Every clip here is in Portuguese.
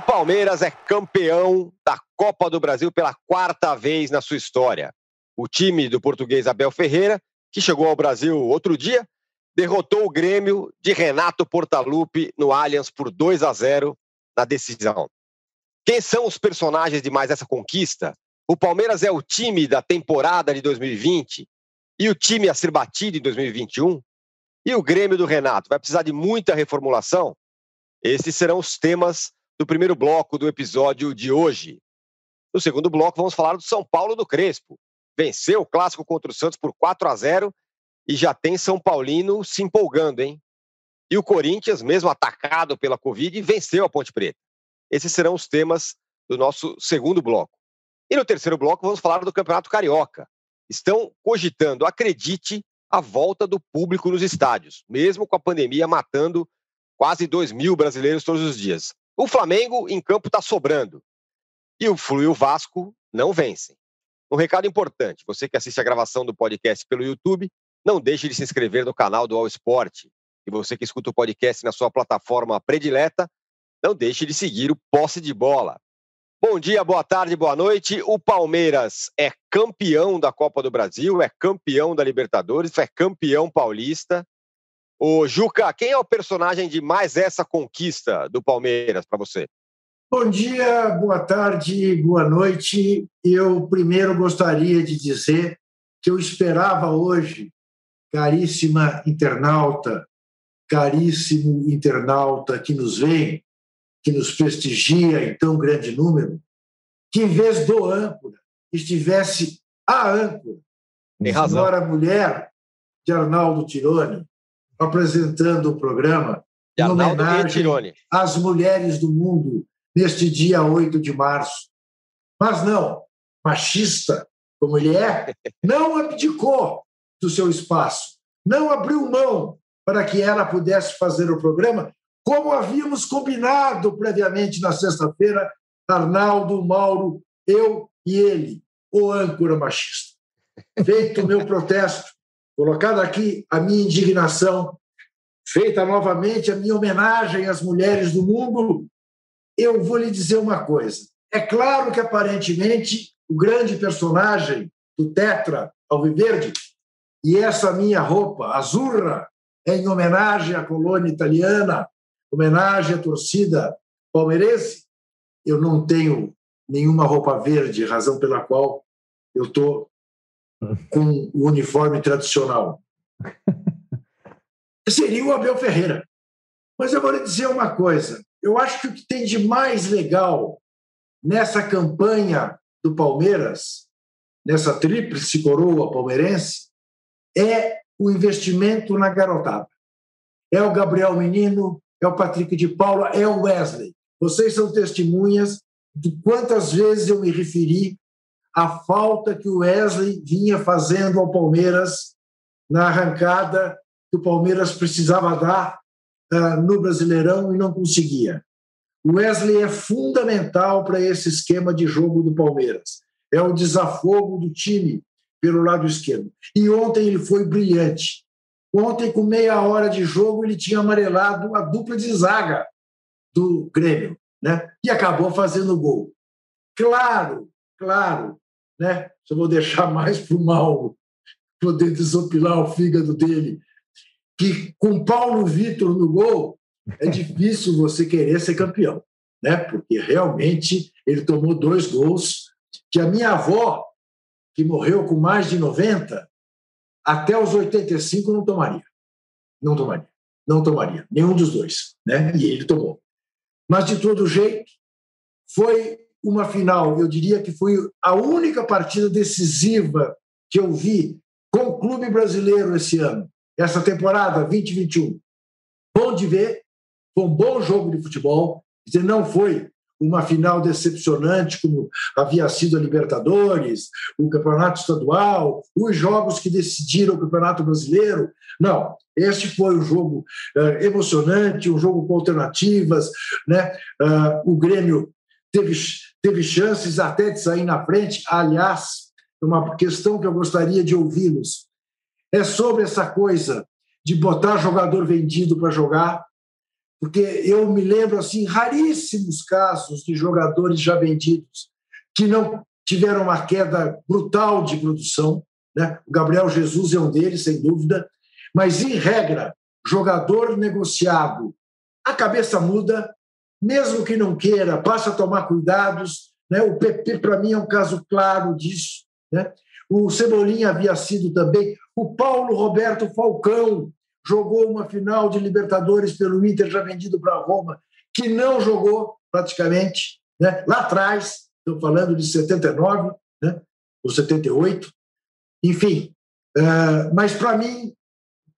O Palmeiras é campeão da Copa do Brasil pela quarta vez na sua história. O time do português Abel Ferreira, que chegou ao Brasil outro dia, derrotou o Grêmio de Renato Portaluppi no Allianz por 2 a 0 na decisão. Quem são os personagens de mais essa conquista? O Palmeiras é o time da temporada de 2020 e o time a ser batido em 2021? E o Grêmio do Renato vai precisar de muita reformulação? Esses serão os temas do primeiro bloco do episódio de hoje. No segundo bloco, vamos falar do São Paulo do Crespo. Venceu o clássico contra o Santos por 4 a 0 e já tem São Paulino se empolgando, hein? E o Corinthians, mesmo atacado pela Covid, venceu a Ponte Preta. Esses serão os temas do nosso segundo bloco. E no terceiro bloco, vamos falar do Campeonato Carioca. Estão cogitando, acredite, a volta do público nos estádios, mesmo com a pandemia matando quase 2 mil brasileiros todos os dias. O Flamengo em campo está sobrando. E o Flu e o Vasco não vencem. Um recado importante: você que assiste a gravação do podcast pelo YouTube, não deixe de se inscrever no canal do All Sport. E você que escuta o podcast na sua plataforma predileta, não deixe de seguir o Posse de Bola. Bom dia, boa tarde, boa noite. O Palmeiras é campeão da Copa do Brasil, é campeão da Libertadores, é campeão paulista. O Juca, quem é o personagem de mais essa conquista do Palmeiras para você? Bom dia, boa tarde, boa noite. Eu primeiro gostaria de dizer que eu esperava hoje, caríssima internauta, caríssimo internauta que nos vem, que nos prestigia em tão grande número, que em vez do âncora estivesse a âncora, Tem razão. senhora mulher de Arnaldo Tironi, apresentando o programa em homenagem às mulheres do mundo neste dia 8 de março. Mas não, machista como ele é, não abdicou do seu espaço, não abriu mão para que ela pudesse fazer o programa, como havíamos combinado previamente na sexta-feira, Arnaldo, Mauro, eu e ele, o âncora machista. Feito o meu protesto, colocada aqui a minha indignação, feita novamente a minha homenagem às mulheres do mundo, eu vou lhe dizer uma coisa. É claro que, aparentemente, o grande personagem do Tetra Alviverde, e essa minha roupa azurra, é em homenagem à colônia italiana, homenagem à torcida palmeirense. Eu não tenho nenhuma roupa verde, razão pela qual eu estou com o uniforme tradicional. Seria o Abel Ferreira. Mas eu vou lhe dizer uma coisa: eu acho que o que tem de mais legal nessa campanha do Palmeiras, nessa tríplice coroa palmeirense, é o investimento na garotada. É o Gabriel Menino, é o Patrick de Paula, é o Wesley. Vocês são testemunhas de quantas vezes eu me referi à falta que o Wesley vinha fazendo ao Palmeiras na arrancada que o Palmeiras precisava dar uh, no Brasileirão e não conseguia. O Wesley é fundamental para esse esquema de jogo do Palmeiras. É o desafogo do time pelo lado esquerdo. E ontem ele foi brilhante. Ontem, com meia hora de jogo, ele tinha amarelado a dupla de zaga do Grêmio, né? E acabou fazendo gol. Claro, claro, né? Se eu vou deixar mais para o Mauro poder desopilar o fígado dele, que com Paulo Vitor no gol, é difícil você querer ser campeão, né? Porque realmente ele tomou dois gols que a minha avó, que morreu com mais de 90, até os 85 não tomaria. Não tomaria. Não tomaria. Nenhum dos dois, né? E ele tomou. Mas de todo jeito, foi uma final, eu diria que foi a única partida decisiva que eu vi com o clube brasileiro esse ano, essa temporada 2021. Bom de ver, foi um bom jogo de futebol. Não foi uma final decepcionante como havia sido a Libertadores, o Campeonato Estadual, os jogos que decidiram o Campeonato Brasileiro. Não, este foi um jogo uh, emocionante, um jogo com alternativas. Né? Uh, o Grêmio teve, teve chances até de sair na frente. Aliás, uma questão que eu gostaria de ouvi-los é sobre essa coisa de botar jogador vendido para jogar porque eu me lembro assim raríssimos casos de jogadores já vendidos que não tiveram uma queda brutal de produção. Né? O Gabriel Jesus é um deles, sem dúvida, mas em regra, jogador negociado, a cabeça muda, mesmo que não queira, passa a tomar cuidados. Né? O PP, para mim, é um caso claro disso. Né? O Cebolinha havia sido também. O Paulo Roberto Falcão, jogou uma final de Libertadores pelo Inter, já vendido para Roma, que não jogou praticamente, né? lá atrás, estou falando de 79, né? ou 78, enfim. Uh, mas, para mim,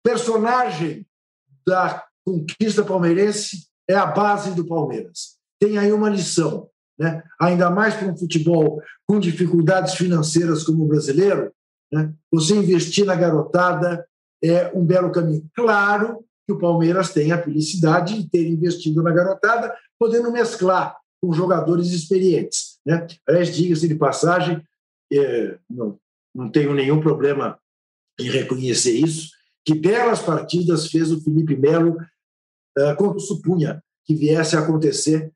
personagem da conquista palmeirense é a base do Palmeiras. Tem aí uma lição, né? ainda mais para um futebol com dificuldades financeiras como o brasileiro, né? você investir na garotada, é um belo caminho. Claro que o Palmeiras tem a felicidade de ter investido na garotada, podendo mesclar com jogadores experientes. Né? Aliás, diga-se de passagem, é, não, não tenho nenhum problema em reconhecer isso, que belas partidas fez o Felipe Melo uh, quando supunha que viesse a acontecer.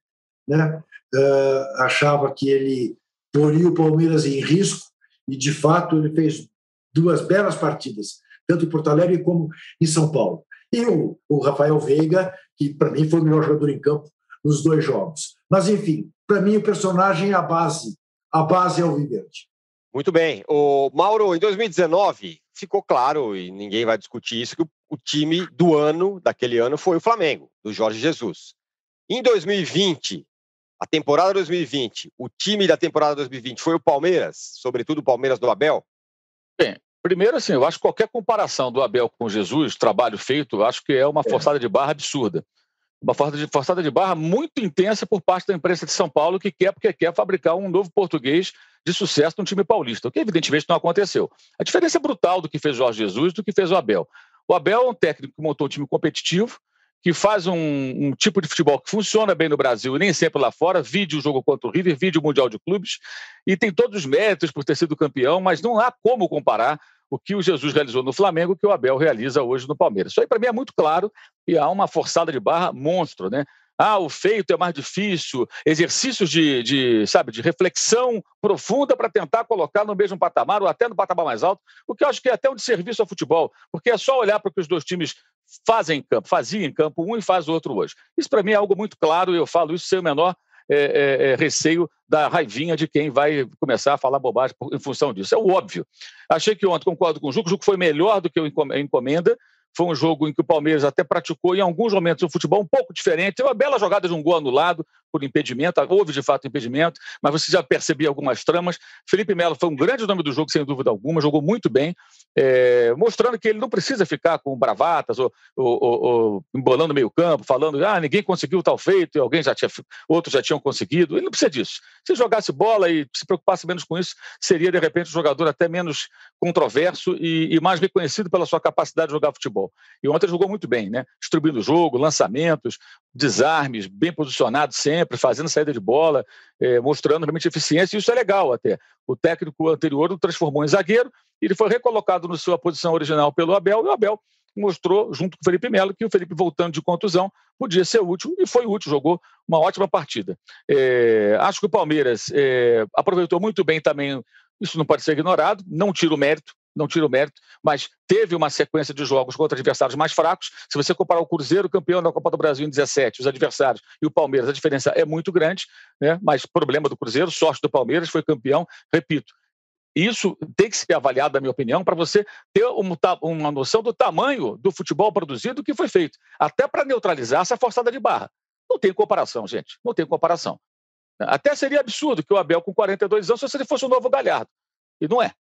Né? Uh, achava que ele poria o Palmeiras em risco e, de fato, ele fez duas belas partidas tanto em Porto Alegre como em São Paulo. E o, o Rafael Veiga, que para mim foi o melhor jogador em campo nos dois jogos. Mas, enfim, para mim o personagem é a base. A base é o Viverde. Muito bem. O Mauro, em 2019, ficou claro, e ninguém vai discutir isso, que o, o time do ano, daquele ano, foi o Flamengo, do Jorge Jesus. Em 2020, a temporada 2020, o time da temporada 2020 foi o Palmeiras, sobretudo o Palmeiras do Abel? Bem, Primeiro, assim, eu acho que qualquer comparação do Abel com Jesus, trabalho feito, acho que é uma é. forçada de barra absurda. Uma forçada de, forçada de barra muito intensa por parte da imprensa de São Paulo, que quer porque quer fabricar um novo português de sucesso no time paulista, o que evidentemente não aconteceu. A diferença é brutal do que fez Jorge Jesus do que fez o Abel. O Abel é um técnico que montou um time competitivo, que faz um, um, tipo de futebol que funciona bem no Brasil e nem sempre lá fora, vide o jogo contra o River, vide o Mundial de Clubes, e tem todos os méritos por ter sido campeão, mas não há como comparar o que o Jesus realizou no Flamengo que o Abel realiza hoje no Palmeiras. Isso aí para mim é muito claro e há uma forçada de barra monstro, né? Ah, o feito é mais difícil, exercícios de, de sabe, de reflexão profunda para tentar colocar no mesmo patamar ou até no patamar mais alto, o que eu acho que é até um desserviço ao futebol, porque é só olhar para o que os dois times fazem em campo, faziam em campo um e faz o outro hoje. Isso para mim é algo muito claro e eu falo isso sem o menor é, é, é, receio da raivinha de quem vai começar a falar bobagem em função disso. É o óbvio. Achei que ontem, concordo com o Juco, o Juco foi melhor do que o encomenda, foi um jogo em que o Palmeiras até praticou, em alguns momentos, um futebol um pouco diferente. Teve uma bela jogada de um gol anulado por impedimento, houve de fato impedimento, mas você já percebia algumas tramas. Felipe Melo foi um grande nome do jogo, sem dúvida alguma, jogou muito bem, é, mostrando que ele não precisa ficar com bravatas ou, ou, ou, embolando meio campo, falando ah, ninguém conseguiu tal feito e alguém já tinha, outros já tinham conseguido. Ele não precisa disso. Se jogasse bola e se preocupasse menos com isso, seria, de repente, um jogador até menos controverso e, e mais reconhecido pela sua capacidade de jogar futebol. E ontem jogou muito bem, né? Distribuindo o jogo, lançamentos, desarmes, bem posicionado sempre, fazendo saída de bola, eh, mostrando realmente eficiência, e isso é legal até. O técnico anterior o transformou em zagueiro, ele foi recolocado na sua posição original pelo Abel, e o Abel mostrou, junto com o Felipe Melo, que o Felipe, voltando de contusão, podia ser útil, e foi útil, jogou uma ótima partida. É, acho que o Palmeiras é, aproveitou muito bem também, isso não pode ser ignorado, não tira o mérito, não tiro o mérito, mas teve uma sequência de jogos contra adversários mais fracos. Se você comparar o Cruzeiro, campeão da Copa do Brasil em 17, os adversários e o Palmeiras, a diferença é muito grande, né? mas problema do Cruzeiro, sorte do Palmeiras, foi campeão, repito. Isso tem que ser avaliado, na minha opinião, para você ter uma noção do tamanho do futebol produzido que foi feito, até para neutralizar essa forçada de barra. Não tem comparação, gente, não tem comparação. Até seria absurdo que o Abel, com 42 anos, se ele fosse o novo Galhardo. E não é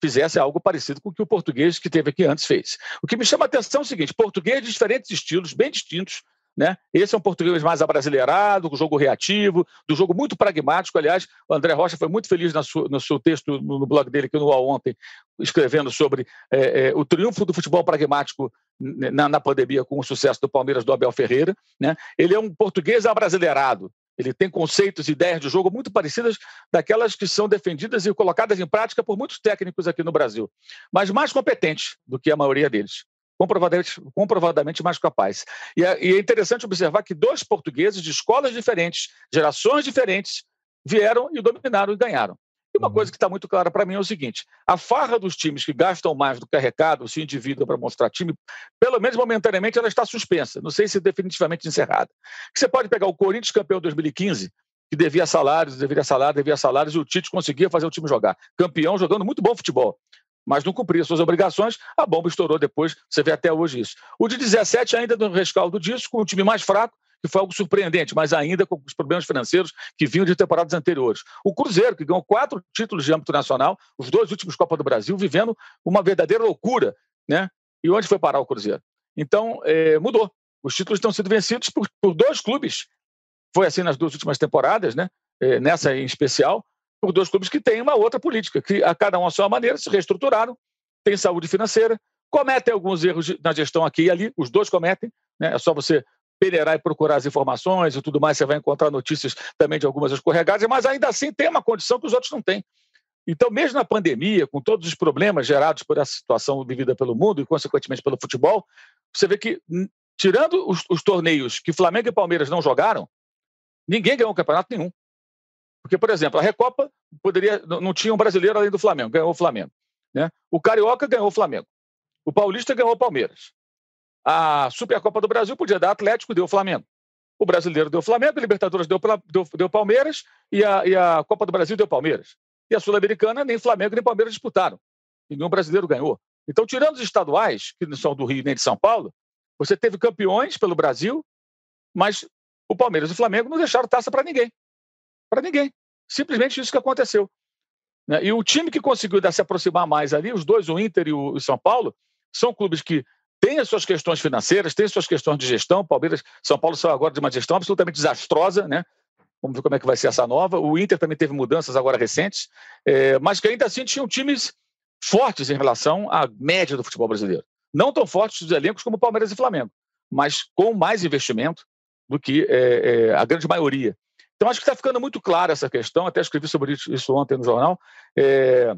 fizesse algo parecido com o que o português que teve aqui antes fez. O que me chama a atenção é o seguinte: português de diferentes estilos, bem distintos. Né? Esse é um português mais abrasileirado, com jogo reativo, do jogo muito pragmático. Aliás, o André Rocha foi muito feliz sua, no seu texto no, blog dele aqui no UOL ontem, escrevendo sobre é, é, o triunfo do futebol pragmático na, na, pandemia com o sucesso do Palmeiras do Abel Ferreira. Né? Ele é um português abrasileirado, ele tem conceitos e ideias de jogo muito parecidas daquelas que são defendidas e colocadas em prática por muitos técnicos aqui no Brasil, mas mais competentes do que a maioria deles. comprovadamente, comprovadamente mais capaz. E é, e é interessante observar que dois portugueses de escolas diferentes, gerações diferentes, vieram e dominaram e ganharam. E uma uhum. coisa que está muito clara para mim é o seguinte: a farra dos times que gastam mais do que arrecadam, se endividam para mostrar time, pelo menos momentaneamente, ela está suspensa. Não sei se definitivamente encerrada. Você pode pegar o Corinthians campeão 2015, que devia salários, devia salários, devia salários, e o Tite conseguia fazer o time jogar. Campeão jogando muito bom futebol. Mas não cumpria suas obrigações, a bomba estourou depois, você vê até hoje isso. O de 17 ainda no rescaldo disso, com um time mais fraco, que foi algo surpreendente, mas ainda com os problemas financeiros que vinham de temporadas anteriores. O Cruzeiro, que ganhou quatro títulos de âmbito nacional, os dois últimos Copa do Brasil, vivendo uma verdadeira loucura, né? E onde foi parar o Cruzeiro? Então, é, mudou. Os títulos estão sendo vencidos por, por, dois clubes. Foi assim nas duas últimas temporadas, né? É, nessa em especial, por dois clubes que têm uma outra política, que a cada um a sua maneira se reestruturaram, têm saúde financeira, cometem alguns erros na gestão aqui e ali, os dois cometem, né? É só você peneirar e procurar as informações e tudo mais, você vai encontrar notícias também de algumas escorregadas, mas ainda assim tem uma condição que os outros não têm. Então, mesmo na pandemia, com todos os problemas gerados por essa situação vivida pelo mundo e, consequentemente, pelo futebol, você vê que, tirando os, os torneios que Flamengo e Palmeiras não jogaram, ninguém ganhou um campeonato nenhum. Porque, por exemplo, a Recopa poderia não tinha um brasileiro além do Flamengo, ganhou o Flamengo. Né? O Carioca ganhou o Flamengo. O Paulista ganhou o Palmeiras. A Supercopa do Brasil podia dar Atlético, deu Flamengo. O brasileiro deu Flamengo, a Libertadores deu, deu, deu Palmeiras e a, e a Copa do Brasil deu Palmeiras. E a Sul-Americana, nem Flamengo nem Palmeiras disputaram. Nenhum brasileiro ganhou. Então, tirando os estaduais, que não são do Rio nem de São Paulo, você teve campeões pelo Brasil, mas o Palmeiras e o Flamengo não deixaram taça para ninguém. Para ninguém. Simplesmente isso que aconteceu. Né? E o time que conseguiu se aproximar mais ali, os dois, o Inter e o São Paulo, são clubes que tem as suas questões financeiras, tem as suas questões de gestão. Palmeiras, São Paulo são agora de uma gestão absolutamente desastrosa, né? Vamos ver como é que vai ser essa nova. O Inter também teve mudanças agora recentes, é, mas que ainda assim tinham times fortes em relação à média do futebol brasileiro. Não tão fortes os elencos como Palmeiras e Flamengo, mas com mais investimento do que é, é, a grande maioria. Então, acho que está ficando muito clara essa questão. Até escrevi sobre isso ontem no jornal. É,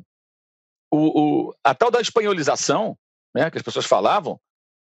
o, o, a tal da espanholização, né, que as pessoas falavam,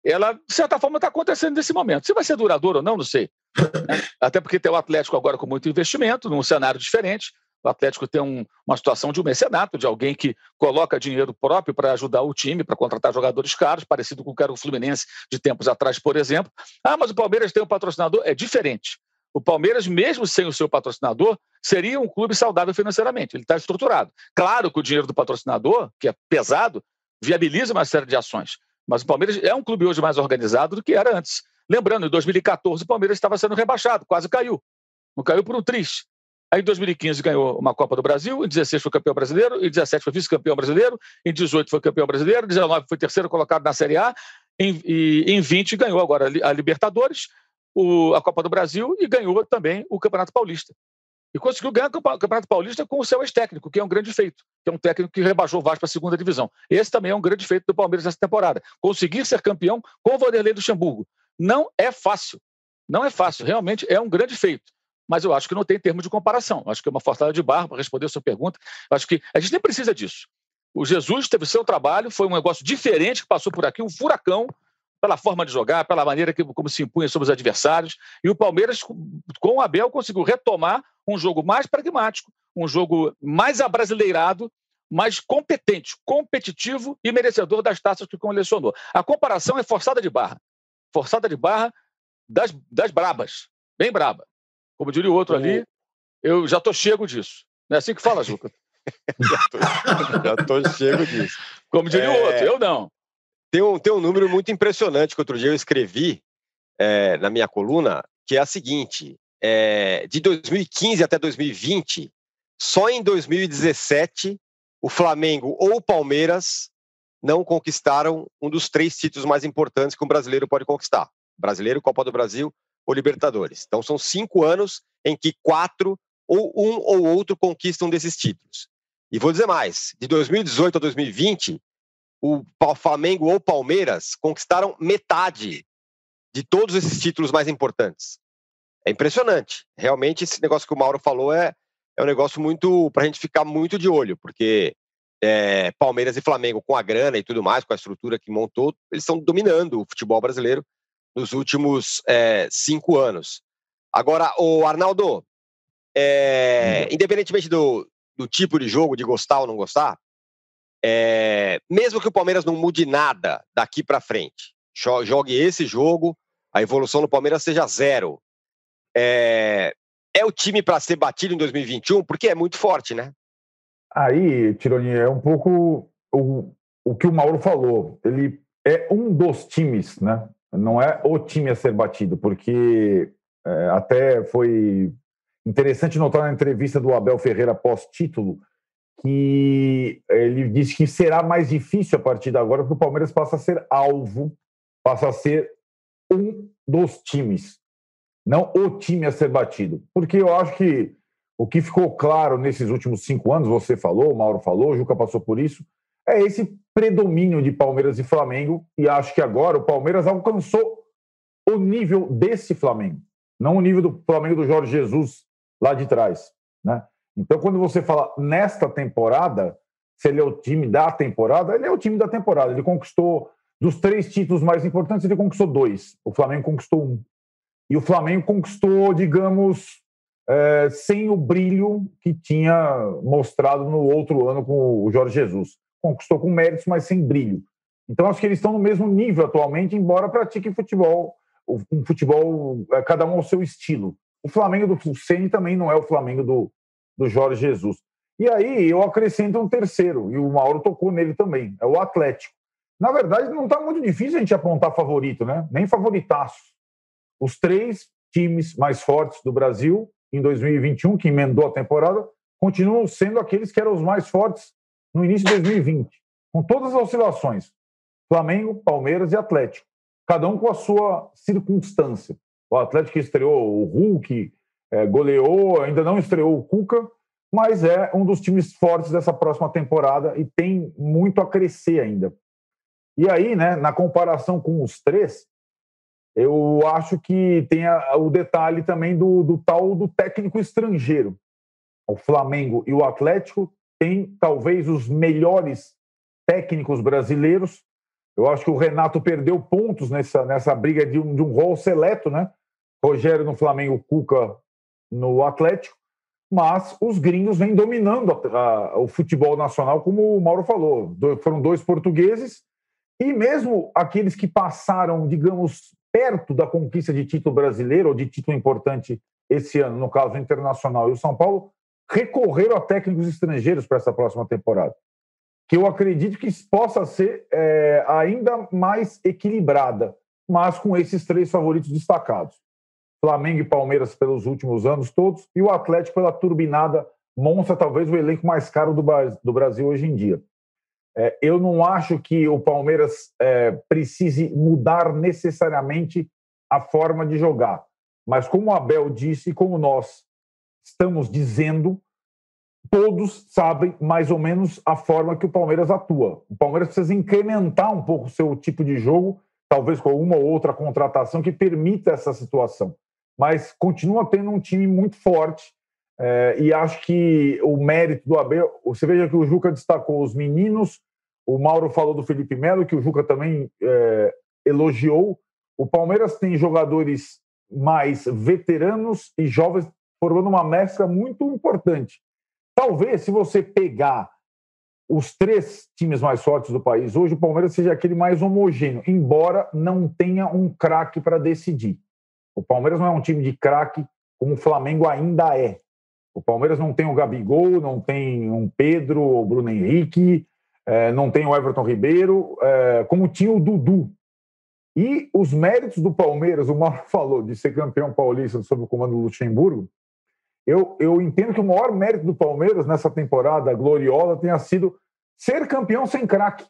ela, de certa forma, está acontecendo nesse momento. Se vai ser duradouro ou não, não sei. Até porque tem o Atlético agora com muito investimento, num cenário diferente. O Atlético tem um, uma situação de um mecenato, de alguém que coloca dinheiro próprio para ajudar o time, para contratar jogadores caros, parecido com o que era o Fluminense de tempos atrás, por exemplo. Ah, mas o Palmeiras tem um patrocinador? É diferente. O Palmeiras, mesmo sem o seu patrocinador, seria um clube saudável financeiramente. Ele está estruturado. Claro que o dinheiro do patrocinador, que é pesado, viabiliza uma série de ações. Mas o Palmeiras é um clube hoje mais organizado do que era antes. Lembrando, em 2014 o Palmeiras estava sendo rebaixado, quase caiu. Não caiu por um triz. Aí em 2015 ganhou uma Copa do Brasil, em 16 foi campeão brasileiro, em 17 foi vice-campeão brasileiro, em 18 foi campeão brasileiro, em 19 foi terceiro colocado na Série A, em, e, em 20 ganhou agora a Libertadores, o, a Copa do Brasil e ganhou também o Campeonato Paulista. E conseguiu ganhar o Campeonato Paulista com o seu ex-técnico, que é um grande feito, que é um técnico que rebaixou o Vasco para a segunda divisão. Esse também é um grande feito do Palmeiras nessa temporada. Conseguir ser campeão com o Vanderlei Luxemburgo. Não é fácil. Não é fácil. Realmente é um grande feito. Mas eu acho que não tem termo de comparação. Acho que é uma forçada de barra para responder a sua pergunta. Acho que a gente nem precisa disso. O Jesus teve seu trabalho, foi um negócio diferente que passou por aqui, um furacão, pela forma de jogar, pela maneira que, como se impunha sobre os adversários. E o Palmeiras, com o Abel, conseguiu retomar um jogo mais pragmático, um jogo mais abrasileirado, mais competente, competitivo e merecedor das taças que colecionou. A comparação é forçada de barra. Forçada de barra das, das brabas, bem braba. Como diria o outro ali, eu já estou chego disso. Não é assim que fala, Juca? já estou chego disso. Como diria é... o outro, eu não. Tem um, tem um número muito impressionante que outro dia eu escrevi é, na minha coluna, que é a seguinte: é, de 2015 até 2020, só em 2017 o Flamengo ou o Palmeiras não conquistaram um dos três títulos mais importantes que um brasileiro pode conquistar: Brasileiro, Copa do Brasil ou Libertadores. Então são cinco anos em que quatro ou um ou outro conquistam desses títulos. E vou dizer mais: de 2018 a 2020, o Flamengo ou Palmeiras conquistaram metade de todos esses títulos mais importantes. É impressionante. Realmente, esse negócio que o Mauro falou é, é um negócio muito para a gente ficar muito de olho, porque é, Palmeiras e Flamengo, com a grana e tudo mais, com a estrutura que montou, eles estão dominando o futebol brasileiro nos últimos é, cinco anos. Agora, o Arnaldo, é, independentemente do, do tipo de jogo, de gostar ou não gostar, é, mesmo que o Palmeiras não mude nada daqui para frente, jogue esse jogo, a evolução do Palmeiras seja zero. É, é o time para ser batido em 2021, porque é muito forte, né? Aí, Tironi, é um pouco o, o que o Mauro falou. Ele é um dos times, né? Não é o time a ser batido, porque é, até foi interessante notar na entrevista do Abel Ferreira pós-título que ele disse que será mais difícil a partir de agora, porque o Palmeiras passa a ser alvo, passa a ser um dos times, não o time a ser batido. Porque eu acho que o que ficou claro nesses últimos cinco anos, você falou, o Mauro falou, o Juca passou por isso, é esse predomínio de Palmeiras e Flamengo, e acho que agora o Palmeiras alcançou o nível desse Flamengo, não o nível do Flamengo do Jorge Jesus lá de trás, né? Então, quando você fala nesta temporada, se ele é o time da temporada, ele é o time da temporada. Ele conquistou, dos três títulos mais importantes, ele conquistou dois. O Flamengo conquistou um. E o Flamengo conquistou, digamos, é, sem o brilho que tinha mostrado no outro ano com o Jorge Jesus. Conquistou com méritos, mas sem brilho. Então, acho que eles estão no mesmo nível atualmente, embora pratiquem futebol, um futebol, é, cada um ao seu estilo. O Flamengo do Fuseni também não é o Flamengo do, do Jorge Jesus. E aí eu acrescento um terceiro, e o Mauro tocou nele também, é o Atlético. Na verdade, não está muito difícil a gente apontar favorito, né? Nem favoritaço. Os três times mais fortes do Brasil em 2021, que emendou a temporada, continuam sendo aqueles que eram os mais fortes no início de 2020, com todas as oscilações. Flamengo, Palmeiras e Atlético. Cada um com a sua circunstância. O Atlético estreou o Hulk, é, goleou, ainda não estreou o Cuca, mas é um dos times fortes dessa próxima temporada e tem muito a crescer ainda. E aí, né, na comparação com os três, eu acho que tem a, o detalhe também do, do tal do técnico estrangeiro. O Flamengo e o Atlético têm talvez os melhores técnicos brasileiros. Eu acho que o Renato perdeu pontos nessa, nessa briga de um, de um rol seleto, né? Rogério no Flamengo, Cuca no Atlético, mas os gringos vêm dominando a, a, o futebol nacional, como o Mauro falou. Do, foram dois portugueses e mesmo aqueles que passaram, digamos, perto da conquista de título brasileiro ou de título importante esse ano, no caso internacional e o São Paulo, recorreram a técnicos estrangeiros para essa próxima temporada. Que eu acredito que possa ser é, ainda mais equilibrada, mas com esses três favoritos destacados. Flamengo e Palmeiras pelos últimos anos todos, e o Atlético pela turbinada Monza, talvez o elenco mais caro do, Brasil hoje em dia. É, eu não acho que o Palmeiras é, precise mudar necessariamente a forma de jogar, mas como o Abel disse e como nós estamos dizendo, todos sabem mais ou menos a forma que o Palmeiras atua. O Palmeiras precisa incrementar um pouco o seu tipo de jogo, talvez com uma ou outra contratação que permita essa situação mas continua tendo um time muito forte. É, e acho que o mérito do Abel, você veja que o Juca destacou os meninos, o Mauro falou do Felipe Melo, que o Juca também é, elogiou. O Palmeiras tem jogadores mais veteranos e jovens, formando uma mescla muito importante. Talvez, se você pegar os três times mais fortes do país hoje, o Palmeiras seja aquele mais homogêneo, embora não tenha um craque para decidir. O Palmeiras não é um time de craque como o Flamengo ainda é. O Palmeiras não tem o Gabigol, não tem um Pedro, o Bruno Henrique, é, não tem o Everton Ribeiro, é, como tinha o Dudu. E os méritos do Palmeiras, o Mauro falou de ser campeão paulista sob o comando do Luxemburgo, eu, eu entendo que o maior mérito do Palmeiras nessa temporada gloriosa tenha sido ser campeão sem craque.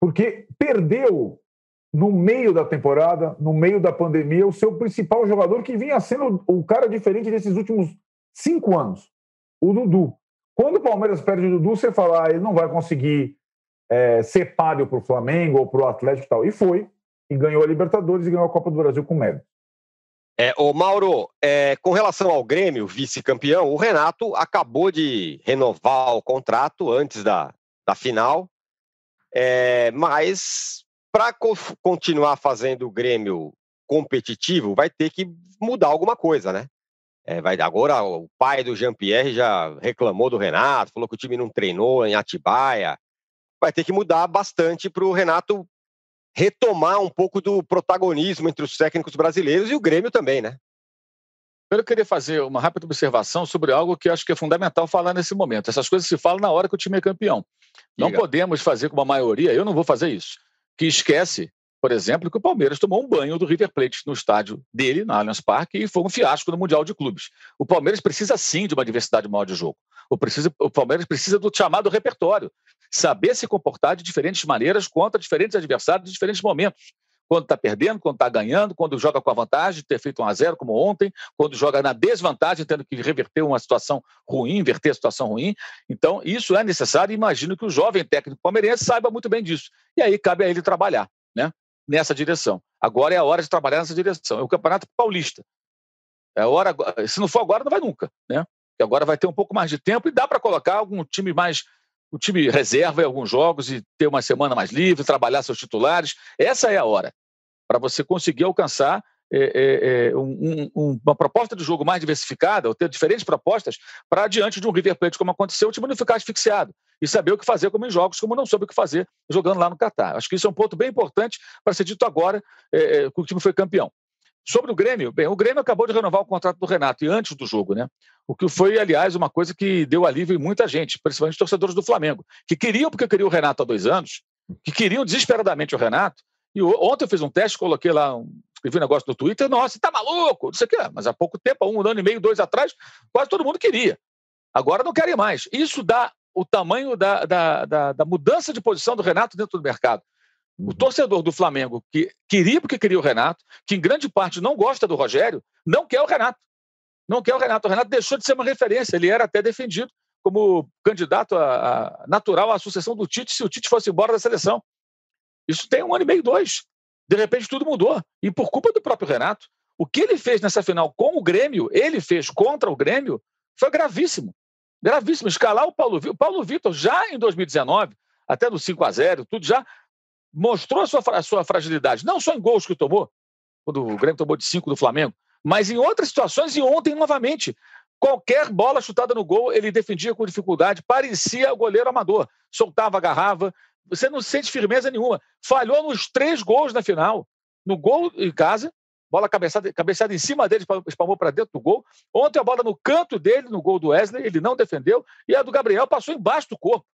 Porque perdeu no meio da temporada, no meio da pandemia, o seu principal jogador que vinha sendo o cara diferente desses últimos cinco anos, o Dudu. Quando o Palmeiras perde o Dudu, você fala, ah, ele não vai conseguir é, ser páreo para o Flamengo ou para o Atlético e tal. E foi, e ganhou a Libertadores e ganhou a Copa do Brasil com mérito. É, o Mauro, é, com relação ao Grêmio, vice-campeão, o Renato acabou de renovar o contrato antes da, da final. É, mas para co continuar fazendo o Grêmio competitivo, vai ter que mudar alguma coisa, né? É, vai, agora o pai do Jean-Pierre já reclamou do Renato, falou que o time não treinou em Atibaia. Vai ter que mudar bastante para o Renato retomar um pouco do protagonismo entre os técnicos brasileiros e o Grêmio também, né? Eu queria fazer uma rápida observação sobre algo que acho que é fundamental falar nesse momento. Essas coisas se falam na hora que o time é campeão. Não podemos fazer com a maioria, eu não vou fazer isso, que esquece, por exemplo, que o Palmeiras tomou um banho do River Plate no estádio dele, na Allianz Parque, e foi um fiasco no Mundial de Clubes. O Palmeiras precisa sim de uma diversidade maior de jogo. O, precisa, o Palmeiras precisa do chamado repertório, saber se comportar de diferentes maneiras contra diferentes adversários em diferentes momentos quando está perdendo, quando está ganhando, quando joga com a vantagem, ter feito um a 0 como ontem, quando joga na desvantagem, tendo que reverter uma situação ruim, inverter a situação ruim. Então, isso é necessário e imagino que o jovem técnico palmeirense saiba muito bem disso. E aí cabe a ele trabalhar né, nessa direção. Agora é a hora de trabalhar nessa direção. É o Campeonato Paulista. É hora, se não for agora, não vai nunca. Né? Porque agora vai ter um pouco mais de tempo e dá para colocar algum time mais o time reserva em alguns jogos e ter uma semana mais livre, trabalhar seus titulares. Essa é a hora para você conseguir alcançar é, é, um, um, uma proposta de jogo mais diversificada, ou ter diferentes propostas, para diante de um River Plate, como aconteceu, o time não ficar asfixiado e saber o que fazer como em jogos, como não soube o que fazer jogando lá no Catar. Acho que isso é um ponto bem importante para ser dito agora é, que o time foi campeão. Sobre o Grêmio, bem, o Grêmio acabou de renovar o contrato do Renato, e antes do jogo, né? O que foi, aliás, uma coisa que deu alívio em muita gente, principalmente torcedores do Flamengo, que queriam, porque queriam o Renato há dois anos, que queriam desesperadamente o Renato, e ontem eu fiz um teste, coloquei lá, um, escrevi um negócio no Twitter, nossa, tá maluco? Não sei o quê. Mas há pouco tempo, um ano e meio, dois atrás, quase todo mundo queria. Agora não querem mais. Isso dá o tamanho da, da, da, da mudança de posição do Renato dentro do mercado. O torcedor do Flamengo, que queria porque queria o Renato, que em grande parte não gosta do Rogério, não quer o Renato. Não quer o Renato. O Renato deixou de ser uma referência. Ele era até defendido como candidato a, a natural à sucessão do Tite se o Tite fosse embora da seleção. Isso tem um ano e meio, dois. De repente tudo mudou. E por culpa do próprio Renato, o que ele fez nessa final com o Grêmio, ele fez contra o Grêmio, foi gravíssimo. Gravíssimo. Escalar o Paulo Vitor. O Paulo Vitor, já em 2019, até no 5 a 0 tudo já mostrou a sua, a sua fragilidade. Não só em gols que tomou, quando o Grêmio tomou de 5 do Flamengo, mas em outras situações e ontem novamente. Qualquer bola chutada no gol, ele defendia com dificuldade, parecia o goleiro amador. Soltava, agarrava, você não sente firmeza nenhuma. Falhou nos três gols na final. No gol em casa, bola cabeçada, cabeçada em cima dele, espalmou para dentro do gol. Ontem a bola no canto dele, no gol do Wesley, ele não defendeu. E a do Gabriel passou embaixo do corpo.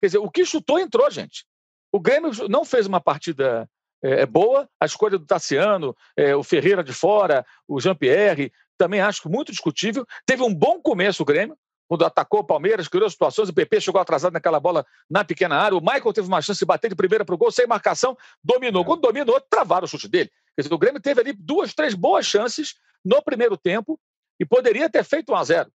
Quer dizer, o que chutou entrou, gente. O Grêmio não fez uma partida é, é boa. A escolha do Tassiano, é, o Ferreira de fora, o Jean-Pierre, também acho muito discutível. Teve um bom começo o Grêmio quando atacou o Palmeiras, criou situações, o PP chegou atrasado naquela bola na pequena área, o Michael teve uma chance de bater de primeira para o gol, sem marcação, dominou. É. Quando dominou, travaram o chute dele. Quer dizer, o Grêmio teve ali duas, três boas chances no primeiro tempo e poderia ter feito 1 a 0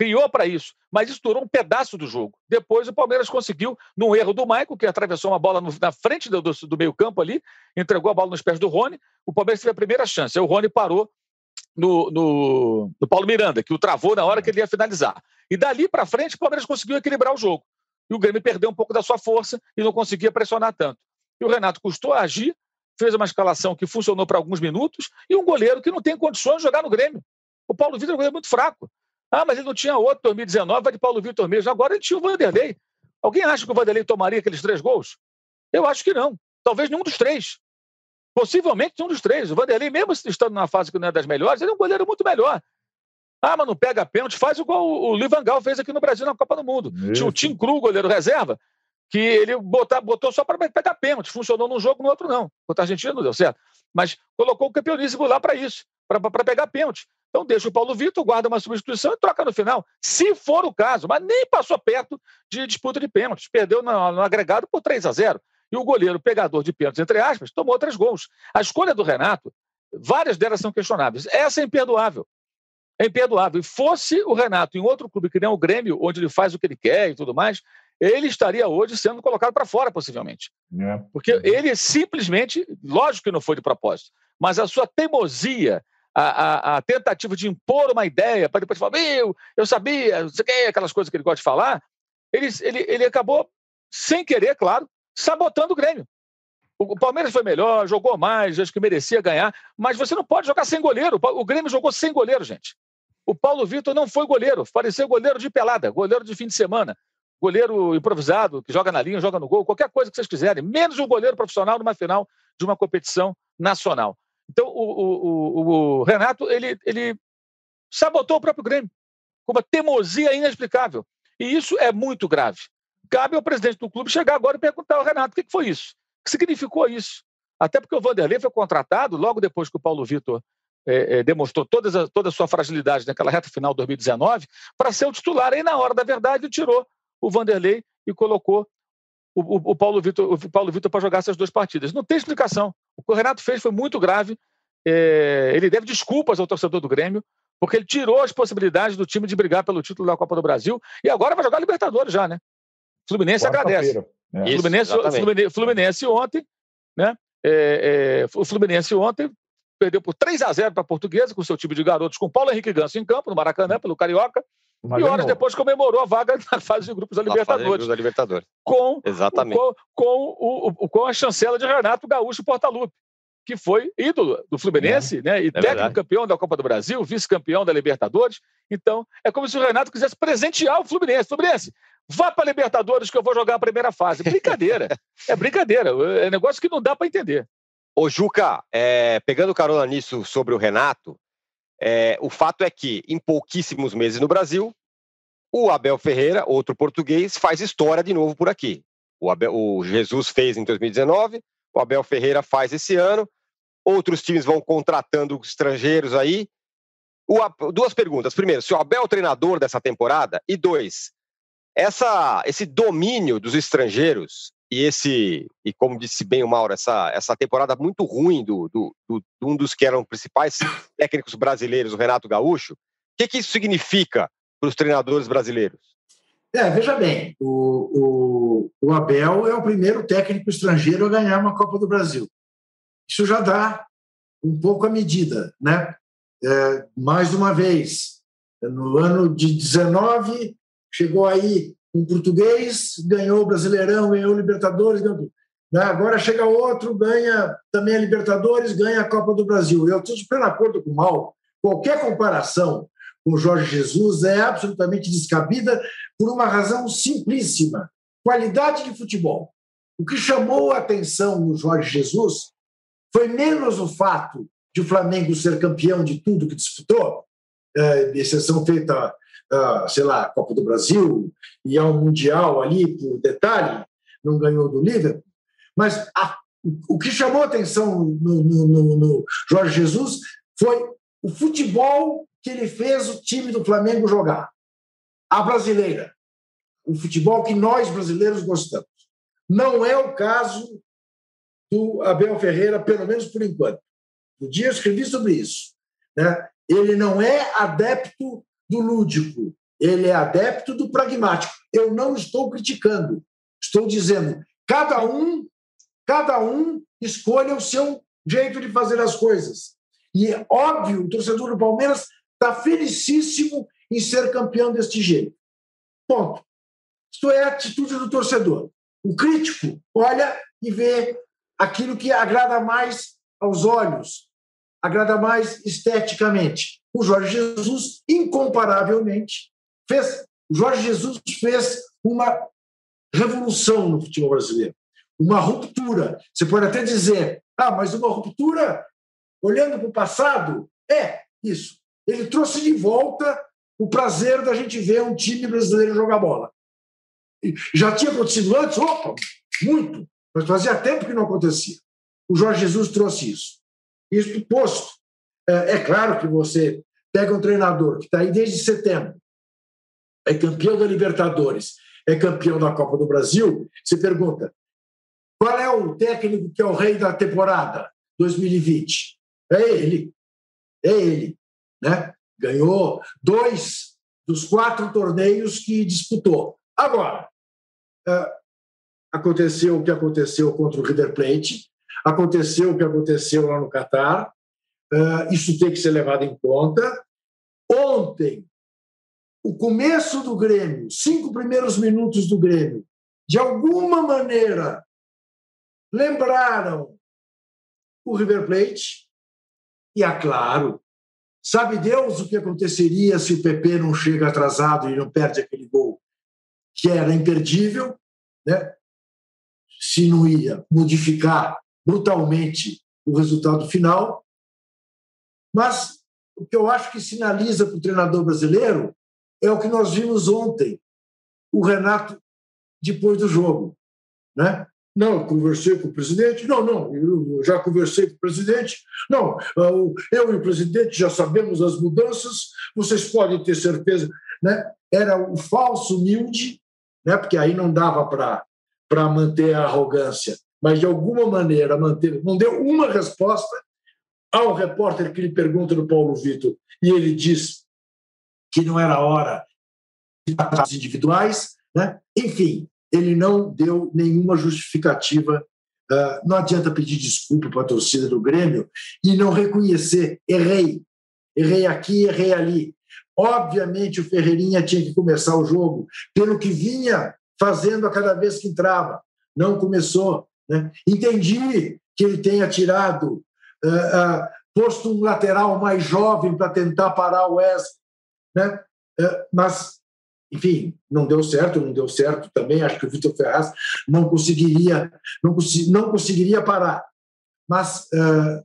Criou para isso, mas isso durou um pedaço do jogo. Depois o Palmeiras conseguiu, num erro do Michael, que atravessou uma bola no, na frente do, do, do meio-campo ali, entregou a bola nos pés do Rony. O Palmeiras teve a primeira chance. Aí o Rony parou no, no, no, Paulo Miranda, que o travou na hora que ele ia finalizar. E dali para frente, o Palmeiras conseguiu equilibrar o jogo. E o Grêmio perdeu um pouco da sua força e não conseguia pressionar tanto. E o Renato custou a agir, fez uma escalação que funcionou para alguns minutos, e um goleiro que não tem condições de jogar no Grêmio. O Paulo Vitor é um goleiro muito fraco. Ah, mas ele não tinha outro 2019, vai de Paulo Vitor mesmo. Agora ele tinha o Vanderlei. Alguém acha que o Vanderlei tomaria aqueles três gols? Eu acho que não. Talvez nenhum dos três. Possivelmente um dos três. O Vanderlei, mesmo estando na fase que não é das melhores, ele é um goleiro muito melhor. Ah, mas não pega pênalti, faz igual o Livangal fez aqui no Brasil na Copa do Mundo. Isso. Tinha o Tim Cru, goleiro reserva, que ele botar, botou só para pegar pênalti. Funcionou num jogo, no outro não. Contra a Argentina não deu certo. Mas colocou o campeoníssimo lá para isso, para pegar pênalti. Então deixa o Paulo Vitor, guarda uma substituição e troca no final, se for o caso. Mas nem passou perto de disputa de pênaltis. Perdeu no, no agregado por 3 a 0 e o goleiro, pegador de pênaltis, entre aspas, tomou três gols. A escolha do Renato, várias delas são questionáveis. Essa é imperdoável. É imperdoável. E fosse o Renato em outro clube que nem o Grêmio, onde ele faz o que ele quer e tudo mais, ele estaria hoje sendo colocado para fora, possivelmente. É. Porque ele simplesmente, lógico que não foi de propósito, mas a sua teimosia, a, a, a tentativa de impor uma ideia para depois falar, meu, eu sabia, não sei o que, aquelas coisas que ele gosta de falar, ele, ele, ele acabou sem querer, claro, sabotando o Grêmio. O Palmeiras foi melhor, jogou mais, acho que merecia ganhar, mas você não pode jogar sem goleiro. O Grêmio jogou sem goleiro, gente. O Paulo Vitor não foi goleiro, pareceu goleiro de pelada, goleiro de fim de semana, goleiro improvisado, que joga na linha, joga no gol, qualquer coisa que vocês quiserem, menos um goleiro profissional numa final de uma competição nacional. Então, o, o, o, Renato, ele, ele sabotou o próprio Grêmio, com uma teimosia inexplicável. E isso é muito grave. Cabe ao presidente do clube chegar agora e perguntar ao Renato o que foi isso, o que significou isso. Até porque o Vanderlei foi contratado logo depois que o Paulo Vitor é, é, demonstrou a, toda a sua fragilidade naquela reta final de 2019 para ser o titular. Aí, na hora da verdade, tirou o Vanderlei e colocou o, o, o Paulo Vitor para jogar essas duas partidas. Não tem explicação. O que o Renato fez foi muito grave. É, ele deve desculpas ao torcedor do Grêmio, porque ele tirou as possibilidades do time de brigar pelo título da Copa do Brasil e agora vai jogar Libertadores já, né? Fluminense agradece. É. Fluminense, Fluminense, Fluminense, ontem, né? É, é, o Fluminense ontem perdeu por 3 a 0 para a Portuguesa, com seu time de garotos, com Paulo Henrique Ganso em campo, no Maracanã, pelo Carioca. Mas e horas depois comemorou a vaga na fase de grupos da Libertadores. Da Libertadores. Com, Exatamente. Com, com, o, com a chancela de Renato Gaúcho Portaluppi, que foi ídolo do Fluminense, é, né? E é técnico verdade. campeão da Copa do Brasil, vice-campeão da Libertadores. Então, é como se o Renato quisesse presentear o Fluminense. Fluminense, vá para a Libertadores que eu vou jogar a primeira fase. Brincadeira. é brincadeira. É negócio que não dá para entender. Ô, Juca, é, pegando carona nisso sobre o Renato, é, o fato é que, em pouquíssimos meses no Brasil, o Abel Ferreira, outro português, faz história de novo por aqui. O, Abel, o Jesus fez em 2019, o Abel Ferreira faz esse ano, outros times vão contratando estrangeiros aí. O, duas perguntas. Primeiro, se o Abel é o treinador dessa temporada, e dois, essa, esse domínio dos estrangeiros e esse, e como disse bem o Mauro, essa, essa temporada muito ruim do, do, do, um dos que eram principais técnicos brasileiros, o Renato Gaúcho, o que, que isso significa para os treinadores brasileiros? É, veja bem, o, o, o, Abel é o primeiro técnico estrangeiro a ganhar uma Copa do Brasil. Isso já dá um pouco a medida, né? É, mais uma vez, no ano de 19, chegou aí um português, ganhou o Brasileirão, ganhou o Libertadores, ganhou tudo. Né? Agora chega outro, ganha também a Libertadores, ganha a Copa do Brasil. Eu estou super acordo com o Mal. Qualquer comparação com Jorge Jesus é absolutamente descabida por uma razão simplíssima: qualidade de futebol. O que chamou a atenção no Jorge Jesus foi menos o fato de o Flamengo ser campeão de tudo que disputou, é, exceção feita uh, sei lá, Copa do Brasil e ao Mundial ali, por detalhe, não ganhou do Liverpool. Mas a, o que chamou atenção no, no, no, no Jorge Jesus foi o futebol que ele fez o time do Flamengo jogar. A brasileira. O futebol que nós brasileiros gostamos. Não é o caso do Abel Ferreira, pelo menos por enquanto. No dia eu escrevi sobre isso. Né? Ele não é adepto do lúdico, ele é adepto do pragmático. Eu não estou criticando, estou dizendo, cada um, cada um escolha o seu jeito de fazer as coisas. E é óbvio, o torcedor do Palmeiras está felicíssimo em ser campeão deste jeito. Ponto. Isto é a atitude do torcedor. O crítico olha e vê aquilo que agrada mais aos olhos, agrada mais esteticamente o Jorge Jesus, incomparavelmente, fez. O Jorge Jesus fez uma revolução no futebol brasileiro, uma ruptura. Você pode até dizer, ah, mas uma ruptura olhando para o passado? É, isso. Ele trouxe de volta o prazer da gente ver um time brasileiro jogar bola. Já tinha acontecido antes? Opa, muito, mas fazia tempo que não acontecia. O Jorge Jesus trouxe isso. Isso posto, é, é claro que você pega um treinador que está aí desde setembro, é campeão da Libertadores, é campeão da Copa do Brasil, você pergunta: qual é o técnico que é o rei da temporada 2020? É ele. É ele. Né? Ganhou dois dos quatro torneios que disputou. Agora, é, aconteceu o que aconteceu contra o River Plate, aconteceu o que aconteceu lá no Catar, isso tem que ser levado em conta. Ontem, o começo do Grêmio, cinco primeiros minutos do Grêmio, de alguma maneira, lembraram o River Plate. E, é claro, sabe Deus o que aconteceria se o PP não chega atrasado e não perde aquele gol, que era imperdível, né? se não ia modificar brutalmente o resultado final. Mas o que eu acho que sinaliza para o treinador brasileiro é o que nós vimos ontem, o Renato depois do jogo. Né? Não, conversei com o presidente. Não, não, eu já conversei com o presidente. Não, eu e o presidente já sabemos as mudanças, vocês podem ter certeza. Né? Era o falso humilde, né? porque aí não dava para manter a arrogância, mas de alguma maneira manter. Não deu uma resposta ao repórter que lhe pergunta do Paulo Vitor, e ele diz que não era hora de individuais. Né? Enfim, ele não deu nenhuma justificativa. Uh, não adianta pedir desculpa para a torcida do Grêmio e não reconhecer, errei, errei aqui, errei ali. Obviamente o Ferreirinha tinha que começar o jogo pelo que vinha fazendo a cada vez que entrava. Não começou. Né? Entendi que ele tenha tirado, uh, uh, posto um lateral mais jovem para tentar parar o Wesley. Né? mas enfim, não deu certo, não deu certo também. Acho que o Vitor Ferraz não conseguiria, não, não conseguiria parar. Mas uh,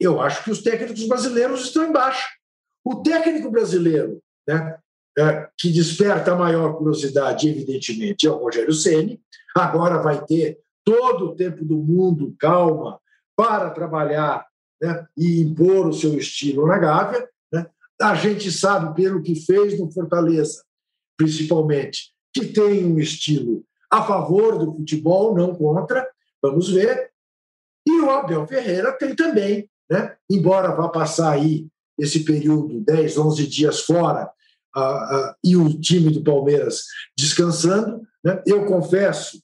eu acho que os técnicos brasileiros estão embaixo. O técnico brasileiro, né, uh, que desperta a maior curiosidade, evidentemente, é o Rogério Ceni. Agora vai ter todo o tempo do mundo, calma, para trabalhar né, e impor o seu estilo na Gávea. Né? A gente sabe, pelo que fez no Fortaleza, principalmente, que tem um estilo a favor do futebol, não contra, vamos ver. E o Abel Ferreira tem também, né? embora vá passar aí esse período, 10, 11 dias fora, uh, uh, e o time do Palmeiras descansando, né? eu confesso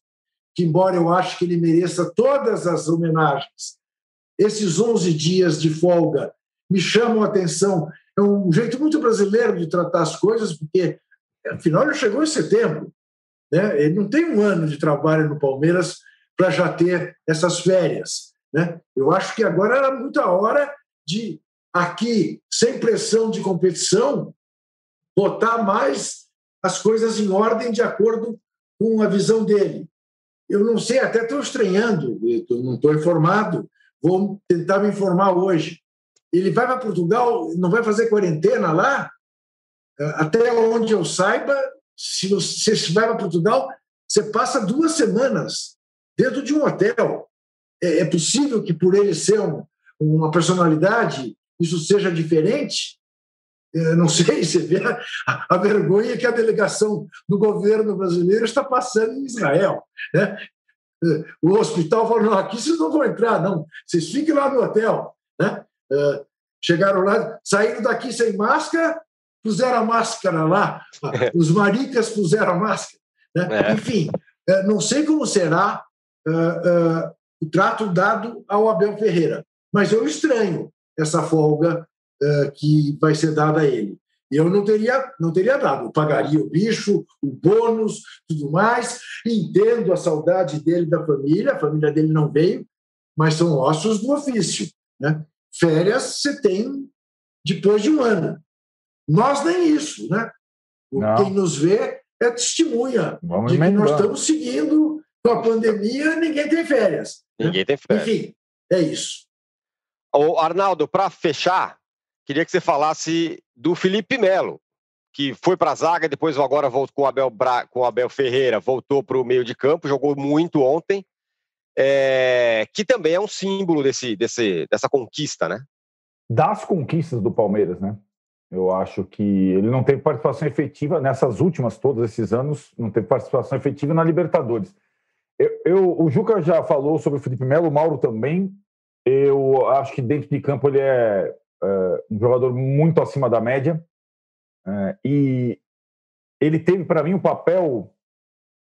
que, embora eu ache que ele mereça todas as homenagens, esses 11 dias de folga me chamam a atenção. É um jeito muito brasileiro de tratar as coisas, porque Afinal, ele chegou em setembro. Né? Ele não tem um ano de trabalho no Palmeiras para já ter essas férias. Né? Eu acho que agora era muita hora de, aqui, sem pressão de competição, botar mais as coisas em ordem de acordo com a visão dele. Eu não sei, até estou estranhando, não estou informado, vou tentar me informar hoje. Ele vai para Portugal, não vai fazer quarentena lá? Até onde eu saiba, se você vai para Portugal, você passa duas semanas dentro de um hotel. É, é possível que, por ele ser um, uma personalidade, isso seja diferente? Eu não sei, você vê a, a, vergonha que a delegação do governo brasileiro está passando em Israel. Né? O hospital falou: não, aqui vocês não vão entrar, não, vocês fiquem lá no hotel. Né? É, chegaram lá, saíram daqui sem máscara, puseram a máscara lá, os maricas puseram a máscara. Né? É. Enfim, é, não sei como será uh, o trato dado ao Abel Ferreira, mas eu estranho essa folga que vai ser dada a ele. Eu não teria, não teria dado, eu pagaria o bicho, o bônus, tudo mais. Entendo a saudade dele da família, a família dele não veio, mas são ossos do ofício. Né? Férias você tem depois de um ano. Nós nem isso, né? Não. Quem nos vê é testemunha Vamos de que nós estamos seguindo com a pandemia, ninguém tem férias. Né? Ninguém né? tem férias. Enfim, é isso. O Arnaldo, para fechar, queria que você falasse do Felipe Melo, que foi para a zaga, depois agora voltou com o Abel, Bra... com o Abel Ferreira, voltou para o meio de campo, jogou muito ontem, é... que também é um símbolo desse, desse, dessa conquista, né? Das conquistas do Palmeiras, né? Eu acho que ele não teve participação efetiva nessas últimas, todos esses anos, não teve participação efetiva na Libertadores. Eu, eu, o Juca já falou sobre o Felipe Melo, o Mauro também. Eu acho que dentro de campo ele é, um jogador muito acima da média. É, e ele teve, para mim, o um papel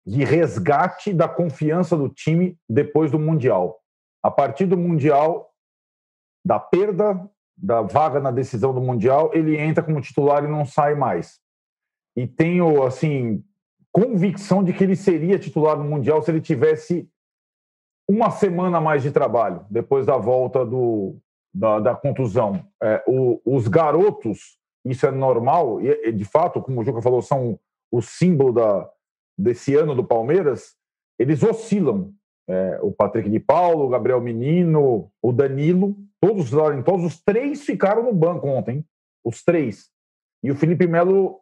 de resgate da confiança do time depois do Mundial. A partir do Mundial, da perda da vaga na decisão do Mundial, ele entra como titular e não sai mais. E tenho, assim, convicção de que ele seria titular no Mundial se ele tivesse uma semana mais de trabalho depois da volta do, da, da contusão. É, o, os garotos, isso é normal, e de fato, como o Juca falou, são o símbolo da, desse ano do Palmeiras, eles oscilam. É, o Patrick de Paulo, o Gabriel Menino, o Danilo, todos, todos os três ficaram no banco ontem, os três. E o Felipe Melo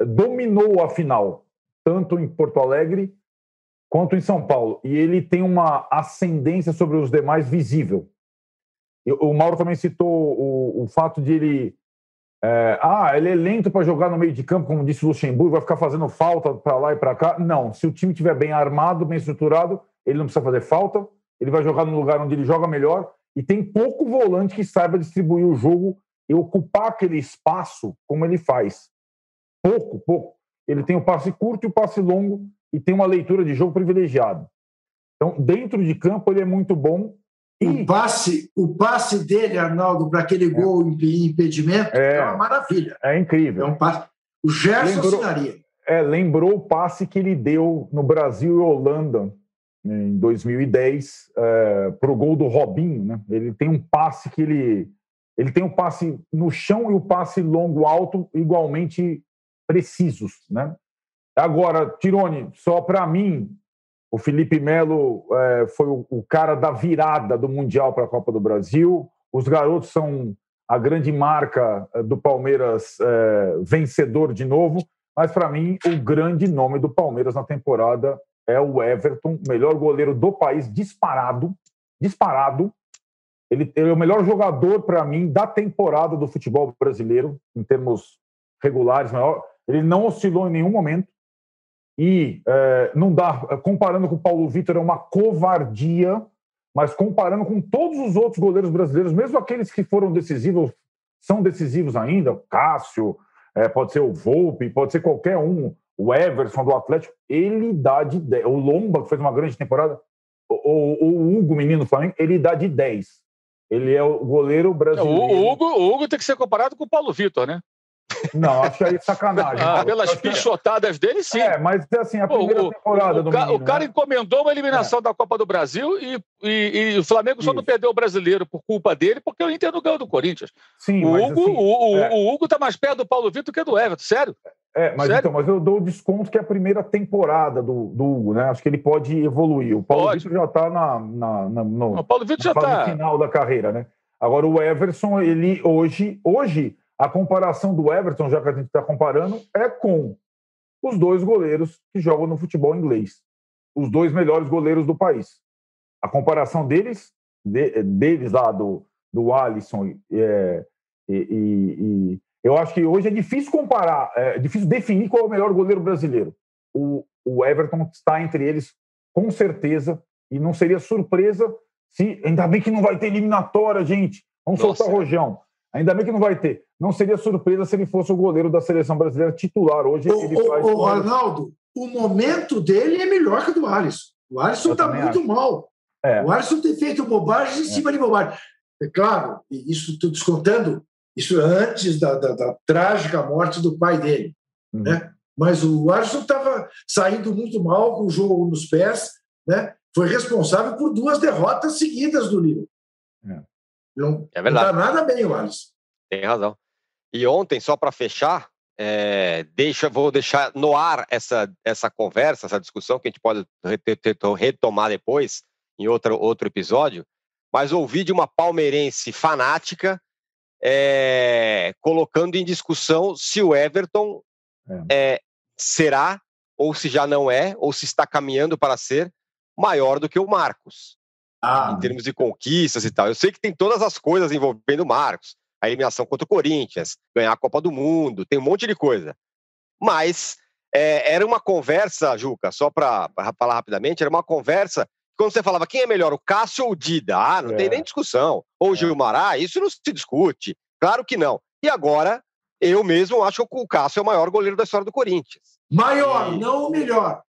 dominou a final, tanto em Porto Alegre quanto em São Paulo. E ele tem uma ascendência sobre os demais visível. O Mauro também citou o, o fato de ele. É, ah, ele é lento para jogar no meio de campo, como disse o Luxemburgo, vai ficar fazendo falta para lá e para cá. Não, se o time estiver bem armado, bem estruturado, ele não precisa fazer falta, ele vai jogar no lugar onde ele joga melhor. E tem pouco volante que saiba distribuir o jogo e ocupar aquele espaço como ele faz. Pouco, pouco. Ele tem o passe curto e o passe longo e tem uma leitura de jogo privilegiado. Então, dentro de campo, ele é muito bom. O, passe, o passe dele, Arnaldo, para aquele é. gol em impedimento, é, é, uma maravilha. É incrível. É um passe. O Gerson lembrou, assinaria. É, lembrou o passe que ele deu no Brasil e Holanda em 2010 é, para o gol do Robinho. Né? Ele tem um passe que ele. Ele tem um passe no chão e o um passe longo alto igualmente precisos. Né? Agora, Tirone, só para mim, o Felipe Melo é, foi o, o, cara da virada do Mundial para a Copa do Brasil. Os garotos são a grande marca é, do Palmeiras é, vencedor de novo. Mas, para mim, o grande nome do Palmeiras na temporada é o Everton, melhor goleiro do país, disparado. Disparado. Ele, ele é o melhor jogador, para mim, da temporada do futebol brasileiro, em termos regulares. Ele não oscilou em nenhum momento e é, não dá, comparando com o Paulo Vitor, é uma covardia, mas comparando com todos os outros goleiros brasileiros, mesmo aqueles que foram decisivos, são decisivos ainda, o Cássio, é, pode ser o Volpe, pode ser qualquer um, o Everson do Atlético, ele dá de 10. O Lomba, que fez uma grande temporada, o, o Hugo, menino do Flamengo, ele dá de 10. Ele é o goleiro brasileiro. O Hugo, o Hugo tem que ser comparado com o Paulo Vitor, né? Não, acho aí é sacanagem. Ah, pelas pichotadas dele, sim. É, mas assim, a primeira o, temporada o, do o, menino, o cara né? encomendou uma eliminação é. da Copa do Brasil e, e, e o Flamengo só Isso. não perdeu o brasileiro por culpa dele, porque o Inter não ganhou do Corinthians. Sim, o, Hugo, assim, o, é. o, Hugo tá mais perto do Paulo Vitor que do Everton, sério? É, mas sério? então, mas eu dou o desconto que é a primeira temporada do, do Hugo, né? Acho que ele pode evoluir. O Paulo pode. Vitor já tá na, na, na no, o Paulo Vitor já tá final da carreira, né? Agora o Everson, ele hoje, hoje a comparação do Everton, já que a gente está comparando, é com os dois goleiros que jogam no futebol inglês. Os dois melhores goleiros do país. A comparação deles, de, deles lá do, do Alisson é, e, e, e, eu acho que hoje é difícil comparar, é difícil definir qual é o melhor goleiro brasileiro. O, o Everton está entre eles, com certeza, e não seria surpresa se. Ainda bem que não vai ter eliminatória, gente. Vamos Nossa. soltar rojão. Ainda bem que não vai ter. Não seria surpresa se ele fosse o goleiro da seleção brasileira titular. Hoje o, ele faz. O, Arnaldo, o momento dele é melhor que o do Alisson. O Alisson está muito acho. mal. É. O Alisson tem feito bobagem em é. cima de bobagem. É claro, isso estou descontando, isso antes da, da, da, trágica morte do pai dele. Uhum. Né? Mas o Alisson estava saindo muito mal com o jogo nos pés, né? foi responsável por duas derrotas seguidas do Liverpool. Não, é verdade. Não está nada bem o Alisson. Tem razão. E ontem, só para fechar, é, deixa, vou deixar no ar essa, essa conversa, essa discussão, que a gente pode retomar depois, em outro, outro episódio, mas ouvi de uma palmeirense fanática é, colocando em discussão se o Everton é. é. será, ou se já não é, ou se está caminhando para ser maior do que o Marcos. Ah. Em termos de conquistas e tal. Eu sei que tem todas as coisas envolvendo o Marcos a eliminação contra o Corinthians, ganhar a Copa do Mundo, tem um monte de coisa. Mas é, era uma conversa, Juca, só para falar rapidamente, era uma conversa quando você falava quem é melhor, o Cássio ou o Dida? Ah, não é. tem nem discussão. Ou o é. Gilmar, ah, isso não se discute. Claro que não. E agora, eu mesmo acho que o Cássio é o maior goleiro da história do Corinthians. Maior, não o melhor.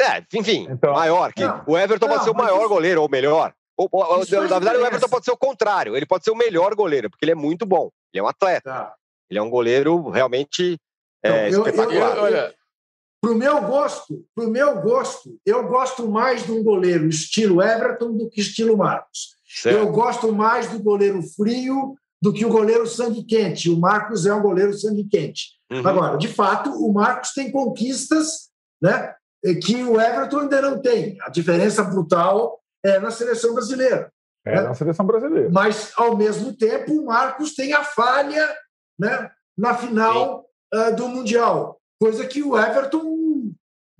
É, enfim, então, maior. Que não, o Everton não, pode ser o maior isso... goleiro, ou melhor. Ou, ou, na verdade, o Everton pode ser o contrário. Ele pode ser o melhor goleiro, porque ele é muito bom. Ele é um atleta. Tá. Ele é um goleiro realmente é, então, eu, espetacular. Eu, olha, Para o meu gosto, pro meu gosto, eu gosto mais de um goleiro estilo Everton do que estilo Marcos. Certo. Eu gosto mais do goleiro frio do que o goleiro sangue quente. O Marcos é um goleiro sangue quente. Uhum. Agora, de fato, o Marcos tem conquistas né, que o Everton ainda não tem. A diferença brutal é na seleção brasileira. É né? na seleção brasileira. Mas, ao mesmo tempo, o Marcos tem a falha né, na final uh, do Mundial, coisa que o Everton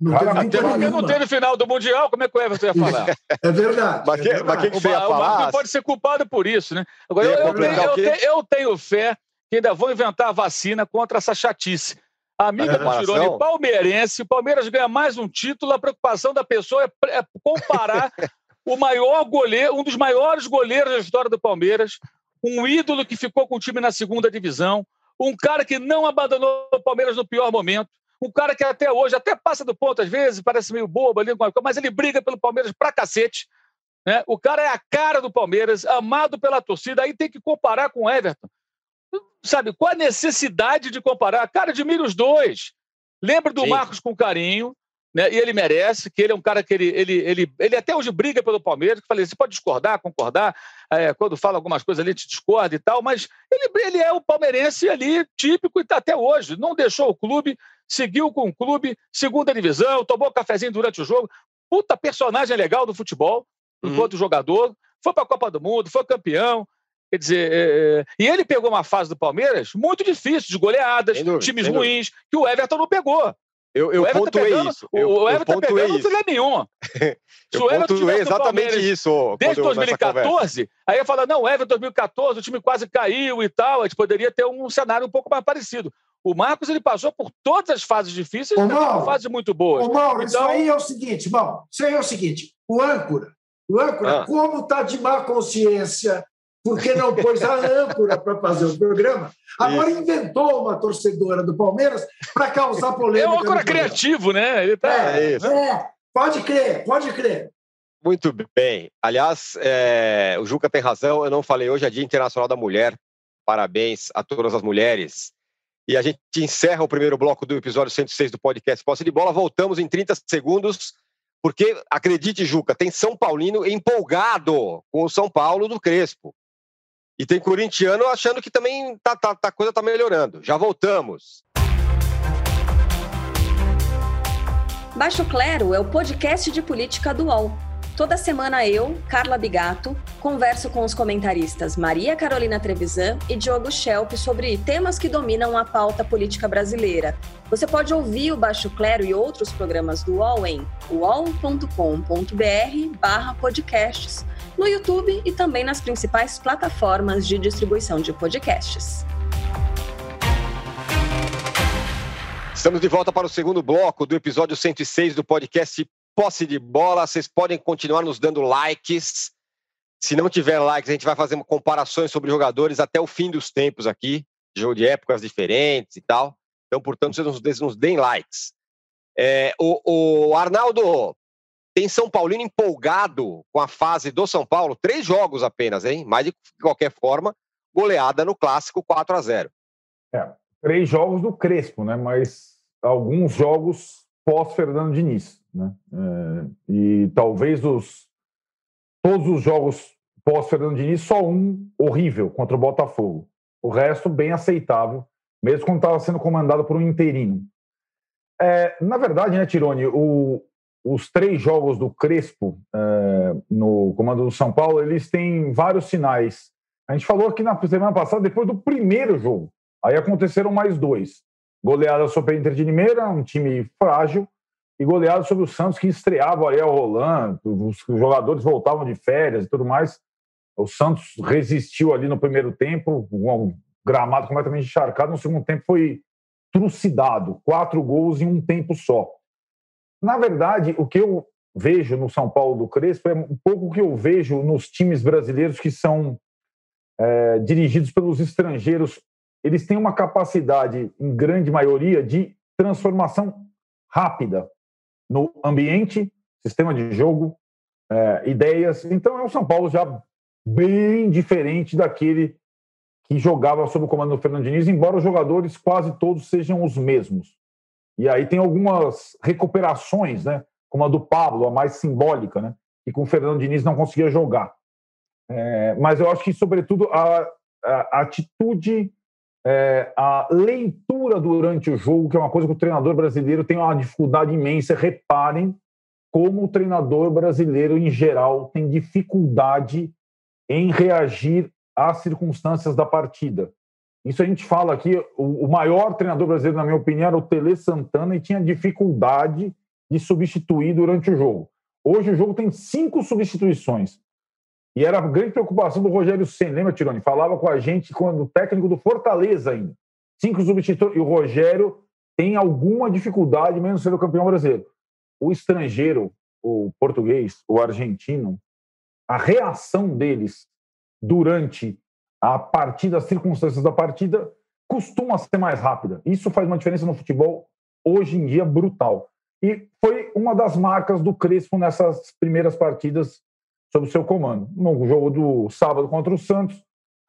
não teve Até porque não teve final do Mundial, como é que o Everton ia falar? É verdade. Mas, que, é mas que, que você ia falar? O Marcos pode ser culpado por isso, né? Agora, eu, eu, tenho, eu, tenho, eu, tenho, fé que ainda vão inventar a vacina contra essa chatice. Amiga do Tirone, palmeirense, o Palmeiras ganha mais um título, a preocupação da pessoa é, é comparar o maior goleiro, um dos maiores goleiros da história do Palmeiras, um ídolo que ficou com o time na segunda divisão, um cara que não abandonou o Palmeiras no pior momento, um cara que até hoje até passa do ponto às vezes, parece meio bobo ali, mas ele briga pelo Palmeiras pra cacete. Né? O cara é a cara do Palmeiras, amado pela torcida, aí tem que comparar com o Everton. Sabe, qual a necessidade de comparar? Cara, admira os dois. Lembra do Sim. Marcos com carinho, né? E ele merece, que ele é um cara que ele, ele, ele, ele até hoje briga pelo Palmeiras, que falei, você pode discordar, concordar, é, quando fala algumas coisas ali, te discorda e tal, mas ele, ele é o palmeirense ali, típico, e está até hoje. Não deixou o clube, seguiu com o clube, segunda divisão, tomou cafezinho durante o jogo. Puta personagem legal do futebol, uhum. enquanto jogador, foi para a Copa do Mundo, foi campeão. Quer dizer, é, é... e ele pegou uma fase do Palmeiras muito difícil, de goleadas, dúvida, times ruins, que o Everton não pegou. Eu, eu pontuei pegando, isso. Eu, o Everton pegando isso. não tem nenhuma. eu pontuei exatamente isso. Desde 2014, aí eu falo, não, o Everton 2014, o time quase caiu e tal, a gente poderia ter um cenário um pouco mais parecido. O Marcos ele passou por todas as fases difíceis e uma fase muito boa. Ô, Mauro, então... isso aí é o seguinte, bom, isso aí é o seguinte, o âncora, o âncora, ah. como está de má consciência porque não pôs a âncora para fazer o programa. Agora isso. inventou uma torcedora do Palmeiras para causar polêmica. É um âncora criativo, né? Ele tá... é, é, pode crer, pode crer. Muito bem. Aliás, é, o Juca tem razão. Eu não falei hoje é Dia Internacional da Mulher. Parabéns a todas as mulheres. E a gente encerra o primeiro bloco do episódio 106 do podcast Posse de Bola. Voltamos em 30 segundos, porque, acredite, Juca, tem São Paulino empolgado com o São Paulo do Crespo. E tem corintiano achando que também tá, tá, tá, a coisa está melhorando. Já voltamos. Baixo Clero é o podcast de política do UOL. Toda semana eu, Carla Bigato, converso com os comentaristas Maria Carolina Trevisan e Diogo Schelp sobre temas que dominam a pauta política brasileira. Você pode ouvir o Baixo Clero e outros programas do UOL em uol.com.br barra podcasts no YouTube e também nas principais plataformas de distribuição de podcasts. Estamos de volta para o segundo bloco do episódio 106 do podcast Posse de Bola. Vocês podem continuar nos dando likes. Se não tiver likes, a gente vai fazer comparações sobre jogadores até o fim dos tempos aqui, jogo de épocas diferentes e tal. Então, portanto, vocês nos, deem likes. É, o, o Arnaldo, tem São Paulino empolgado com a fase do São Paulo, três jogos apenas, hein? Mas de qualquer forma, goleada no clássico 4 a 0 É, três jogos do Crespo, né? Mas alguns jogos pós-Fernando Diniz, né? É, e talvez os todos os jogos pós-Fernando Diniz, só um horrível contra o Botafogo. O resto bem aceitável, mesmo quando estava sendo comandado por um interino. É, na verdade, né, Tirone, o, os três jogos do Crespo é, no comando do São Paulo, eles têm vários sinais. A gente falou aqui na semana passada, depois do primeiro jogo. Aí aconteceram mais dois. Goleada sobre a Inter de Limeira, um time frágil, e goleada sobre o Santos, que estreava o Ariel Roland, os jogadores voltavam de férias e tudo mais. O Santos resistiu ali no primeiro tempo, um gramado completamente encharcado. No segundo tempo foi trucidado, quatro gols em um tempo só. Na verdade, o que eu vejo no São Paulo do Crespo é um pouco o que eu vejo nos times brasileiros que são é, dirigidos pelos estrangeiros. Eles têm uma capacidade, em grande maioria, de transformação rápida no ambiente, sistema de jogo, é, ideias. Então é um São Paulo já bem diferente daquele que jogava sob o comando do Fernando Diniz, embora os jogadores quase todos sejam os mesmos. E aí tem algumas recuperações, né? Como a do Pablo, a mais simbólica, né? Que com o Fernando Diniz não conseguia jogar. É, mas eu acho que, sobretudo, a, a, a atitude, é, a leitura durante o jogo, que é uma coisa que o treinador brasileiro tem uma dificuldade imensa. Reparem como o treinador brasileiro, em geral, tem dificuldade em reagir às circunstâncias da partida. Isso a gente fala aqui, o, maior treinador brasileiro, na minha opinião, era o Tele Santana e tinha dificuldade de substituir durante o jogo. Hoje o jogo tem cinco substituições. E era a grande preocupação do Rogério Senna, lembra, Tironi? Falava com a gente quando o técnico do Fortaleza ainda. Cinco substituições. E o Rogério tem alguma dificuldade, mesmo sendo campeão brasileiro. O estrangeiro, o português, o argentino, a reação deles durante a partida, as circunstâncias da partida, costuma ser mais rápida. Isso faz uma diferença no futebol hoje em dia brutal. E foi uma das marcas do Crespo nessas primeiras partidas sob o seu comando. No jogo do sábado contra o Santos,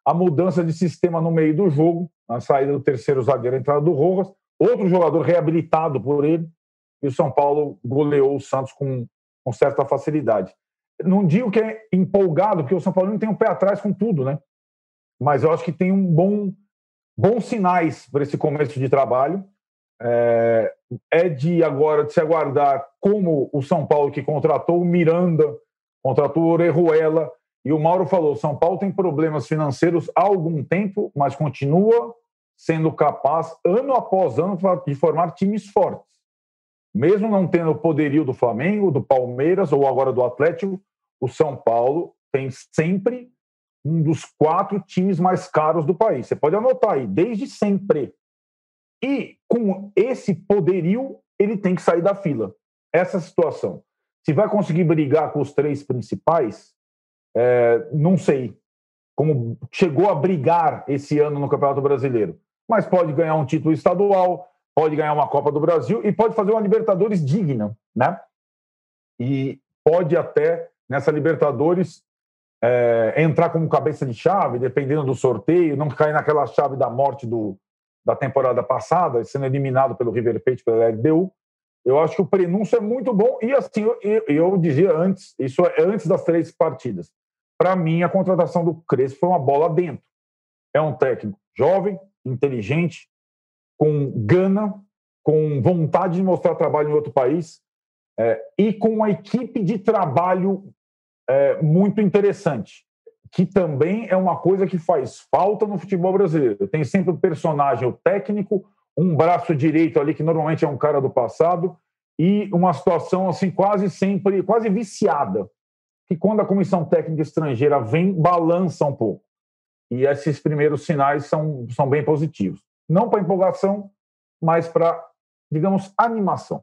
a mudança de sistema no meio do jogo, a saída do terceiro zagueiro, a entrada do Rojas, outro jogador reabilitado por ele, e o São Paulo goleou o Santos com, com certa facilidade. Não digo que é empolgado, porque o São Paulo não tem um pé atrás com tudo, né? Mas eu acho que tem um bom, bons sinais para esse começo de trabalho. É, é de agora de se aguardar como o São Paulo que contratou o Miranda contratou o Orejuela, e o Mauro falou: São Paulo tem problemas financeiros há algum tempo, mas continua sendo capaz, ano após ano, de formar times fortes. Mesmo não tendo o poderio do Flamengo, do Palmeiras ou agora do Atlético, o São Paulo tem sempre um dos quatro times mais caros do país. Você pode anotar aí, desde sempre. E com esse poderio, ele tem que sair da fila. Essa situação. Se vai conseguir brigar com os três principais, é, não sei como chegou a brigar esse ano no Campeonato Brasileiro. Mas pode ganhar um título estadual, pode ganhar uma Copa do Brasil e pode fazer uma Libertadores digna, né? E pode até, nessa Libertadores, é, entrar como cabeça de chave, dependendo do sorteio, não cair naquela chave da morte do, da temporada passada, sendo eliminado pelo River Plate, pela LDU. Eu acho que o prenúncio é muito bom. E assim, eu, eu dizia antes, isso é antes das três partidas. Para mim, a contratação do Crespo foi uma bola dentro. É um técnico jovem, inteligente, com gana, com vontade de mostrar trabalho em outro país é, e com uma equipe de trabalho é, muito interessante, que também é uma coisa que faz falta no futebol brasileiro. Tem sempre o personagem, o técnico, um braço direito ali, que normalmente é um cara do passado, e uma situação assim quase sempre, quase viciada, que quando a comissão técnica estrangeira vem, balança um pouco. E esses primeiros sinais são, são bem positivos. Não para empolgação, mas para, digamos, animação.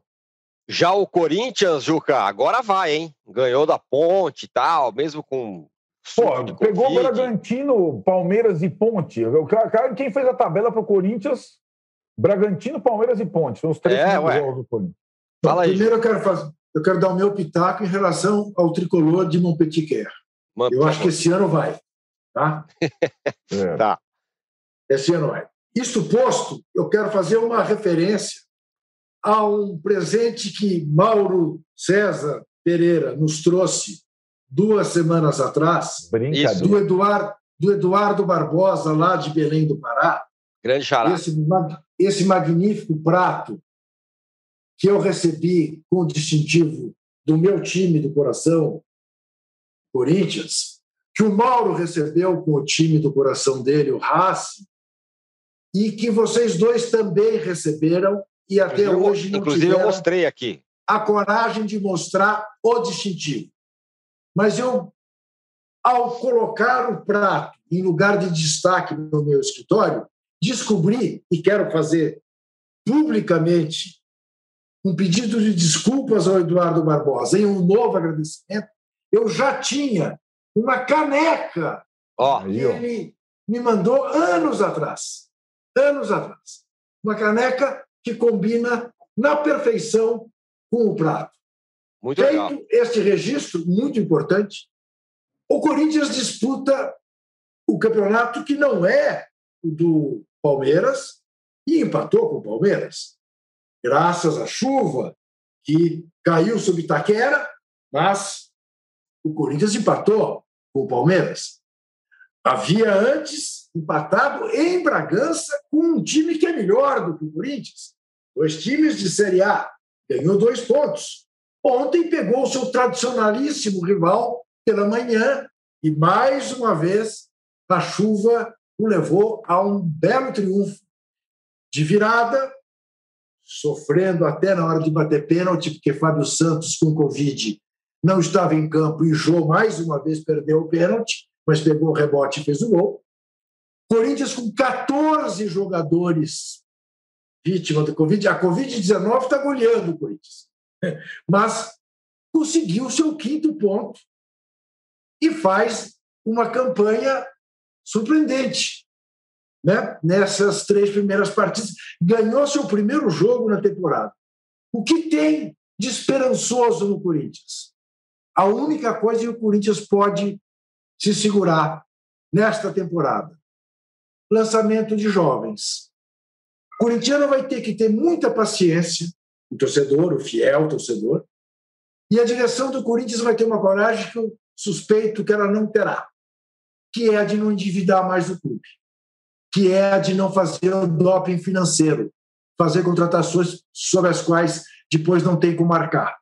Já o Corinthians, Juca, agora vai, hein? Ganhou da ponte e tal, mesmo com. Pô, pegou o Bragantino, Palmeiras e Ponte. O cara, quem fez a tabela para o Corinthians Bragantino, Palmeiras e Ponte. São os três é, jogos do Corinthians. Fala aí. Primeiro eu quero fazer, eu quero dar o meu pitaco em relação ao tricolor de Montpellier. eu acho que esse ano vai, tá? é. Tá. Esse ano vai. Isto posto, eu quero fazer uma referência a um presente que Mauro César Pereira nos trouxe duas semanas atrás, do Eduardo, do Eduardo Barbosa, lá de Belém do Pará. Grande chará. Esse, esse magnífico prato que eu recebi com o distintivo do meu time do coração, Corinthians, que o Mauro recebeu com o time do coração dele, o Racing, e que vocês dois também receberam e até inclusive, hoje não Inclusive, eu mostrei aqui. A coragem de mostrar o distintivo. Mas eu, ao colocar o prato em lugar de destaque no meu escritório, descobri e quero fazer publicamente um pedido de desculpas ao Eduardo Barbosa em um novo agradecimento. Eu já tinha uma caneca oh, que ele me mandou anos atrás. Anos atrás. Uma caneca que combina na perfeição com o prato. Muito Feito legal. este registro, muito importante, o Corinthians disputa o campeonato que não é o do Palmeiras e empatou com o Palmeiras. graças à chuva que caiu sobre Itaquera, mas o Corinthians empatou com o Palmeiras. Havia antes empatado em Bragança com um time que é melhor do que o Corinthians. Dois times de Série A. Ganhou dois pontos. Ontem pegou o seu tradicionalíssimo rival pela manhã e, mais uma vez, a chuva o levou a um belo triunfo de virada, sofrendo até na hora de bater pênalti, porque Fábio Santos, com Covid, não estava em campo e Jô, mais uma vez, perdeu o pênalti, mas pegou o rebote e fez o gol. Corinthians com 14 jogadores vítima do Covid. A Covid-19 está goleando o Corinthians. Mas conseguiu seu quinto ponto e faz uma campanha surpreendente. Né? Nessas três primeiras partidas, ganhou seu primeiro jogo na temporada. O que tem de esperançoso no Corinthians? A única coisa que o Corinthians pode se segurar nesta temporada: lançamento de jovens. O corintiano vai ter que ter muita paciência, o torcedor, o fiel torcedor, e a direção do Corinthians vai ter uma coragem que eu suspeito que ela não terá, que é a de não endividar mais o clube, que é a de não fazer o doping financeiro, fazer contratações sobre as quais depois não tem como marcar.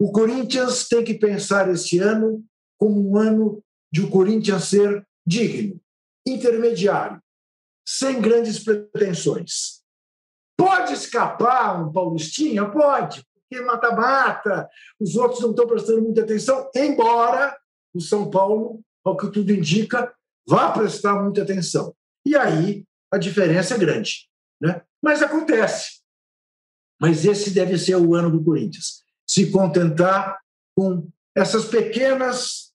O Corinthians tem que pensar esse ano como um ano de o Corinthians ser digno, intermediário, sem grandes pretensões. Pode escapar um Paulistinha? Pode, porque mata-mata, os outros não estão prestando muita atenção, embora o São Paulo, ao que tudo indica, vá prestar muita atenção. E aí a diferença é grande. Né? Mas acontece. Mas esse deve ser o ano do Corinthians. Se contentar com essas pequenas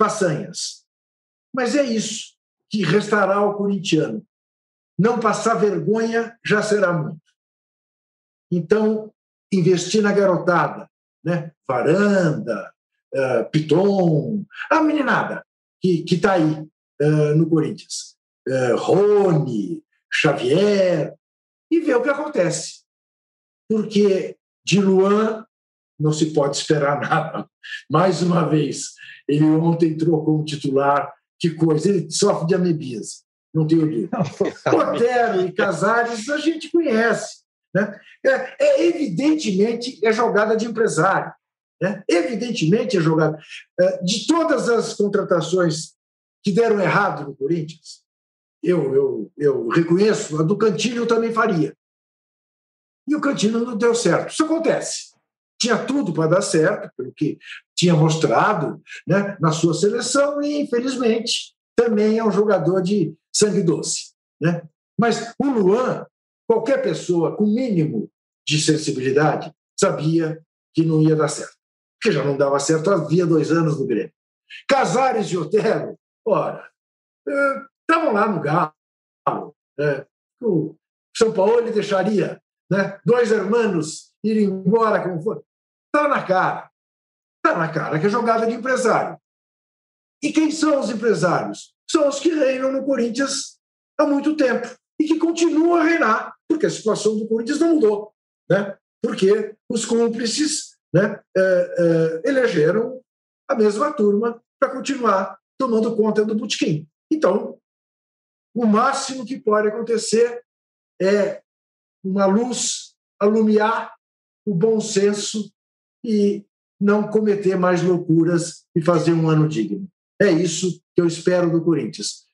façanhas. Mas é isso que restará ao corintiano. Não passar vergonha já será muito. Então, investir na garotada, né? Varanda, uh, Piton, a meninada que está aí uh, no Corinthians. Uh, Rony, Xavier, e ver o que acontece. Porque de Luan não se pode esperar nada. Mais uma vez, ele ontem entrou como titular, que coisa, ele sofre de amebíase, não tenho dúvida. Otero e Casares a gente conhece. Né? É, é, evidentemente é jogada de empresário. Né? Evidentemente é jogada. É, de todas as contratações que deram errado no Corinthians, eu, eu, eu reconheço, a do Cantilho eu também faria. E o Cantilho não deu certo. Isso acontece. Tinha tudo para dar certo, pelo que tinha mostrado né, na sua seleção, e infelizmente também é um jogador de sangue doce. Né? Mas o Luan, qualquer pessoa com mínimo de sensibilidade, sabia que não ia dar certo. Porque já não dava certo havia dois anos no Grêmio. Casares e Otero, ora, estavam lá no Galo. É, o São Paulo ele deixaria né, dois irmãos irem embora como for. Está na cara. Está na cara que é jogada de empresário. E quem são os empresários? São os que reinam no Corinthians há muito tempo e que continuam a reinar, porque a situação do Corinthians não mudou. Né? Porque os cúmplices né, é, é, elegeram a mesma turma para continuar tomando conta do botequim. Então, o máximo que pode acontecer é uma luz alumiar o bom senso e não cometer mais loucuras e fazer um ano digno. É isso que eu espero do Corinthians.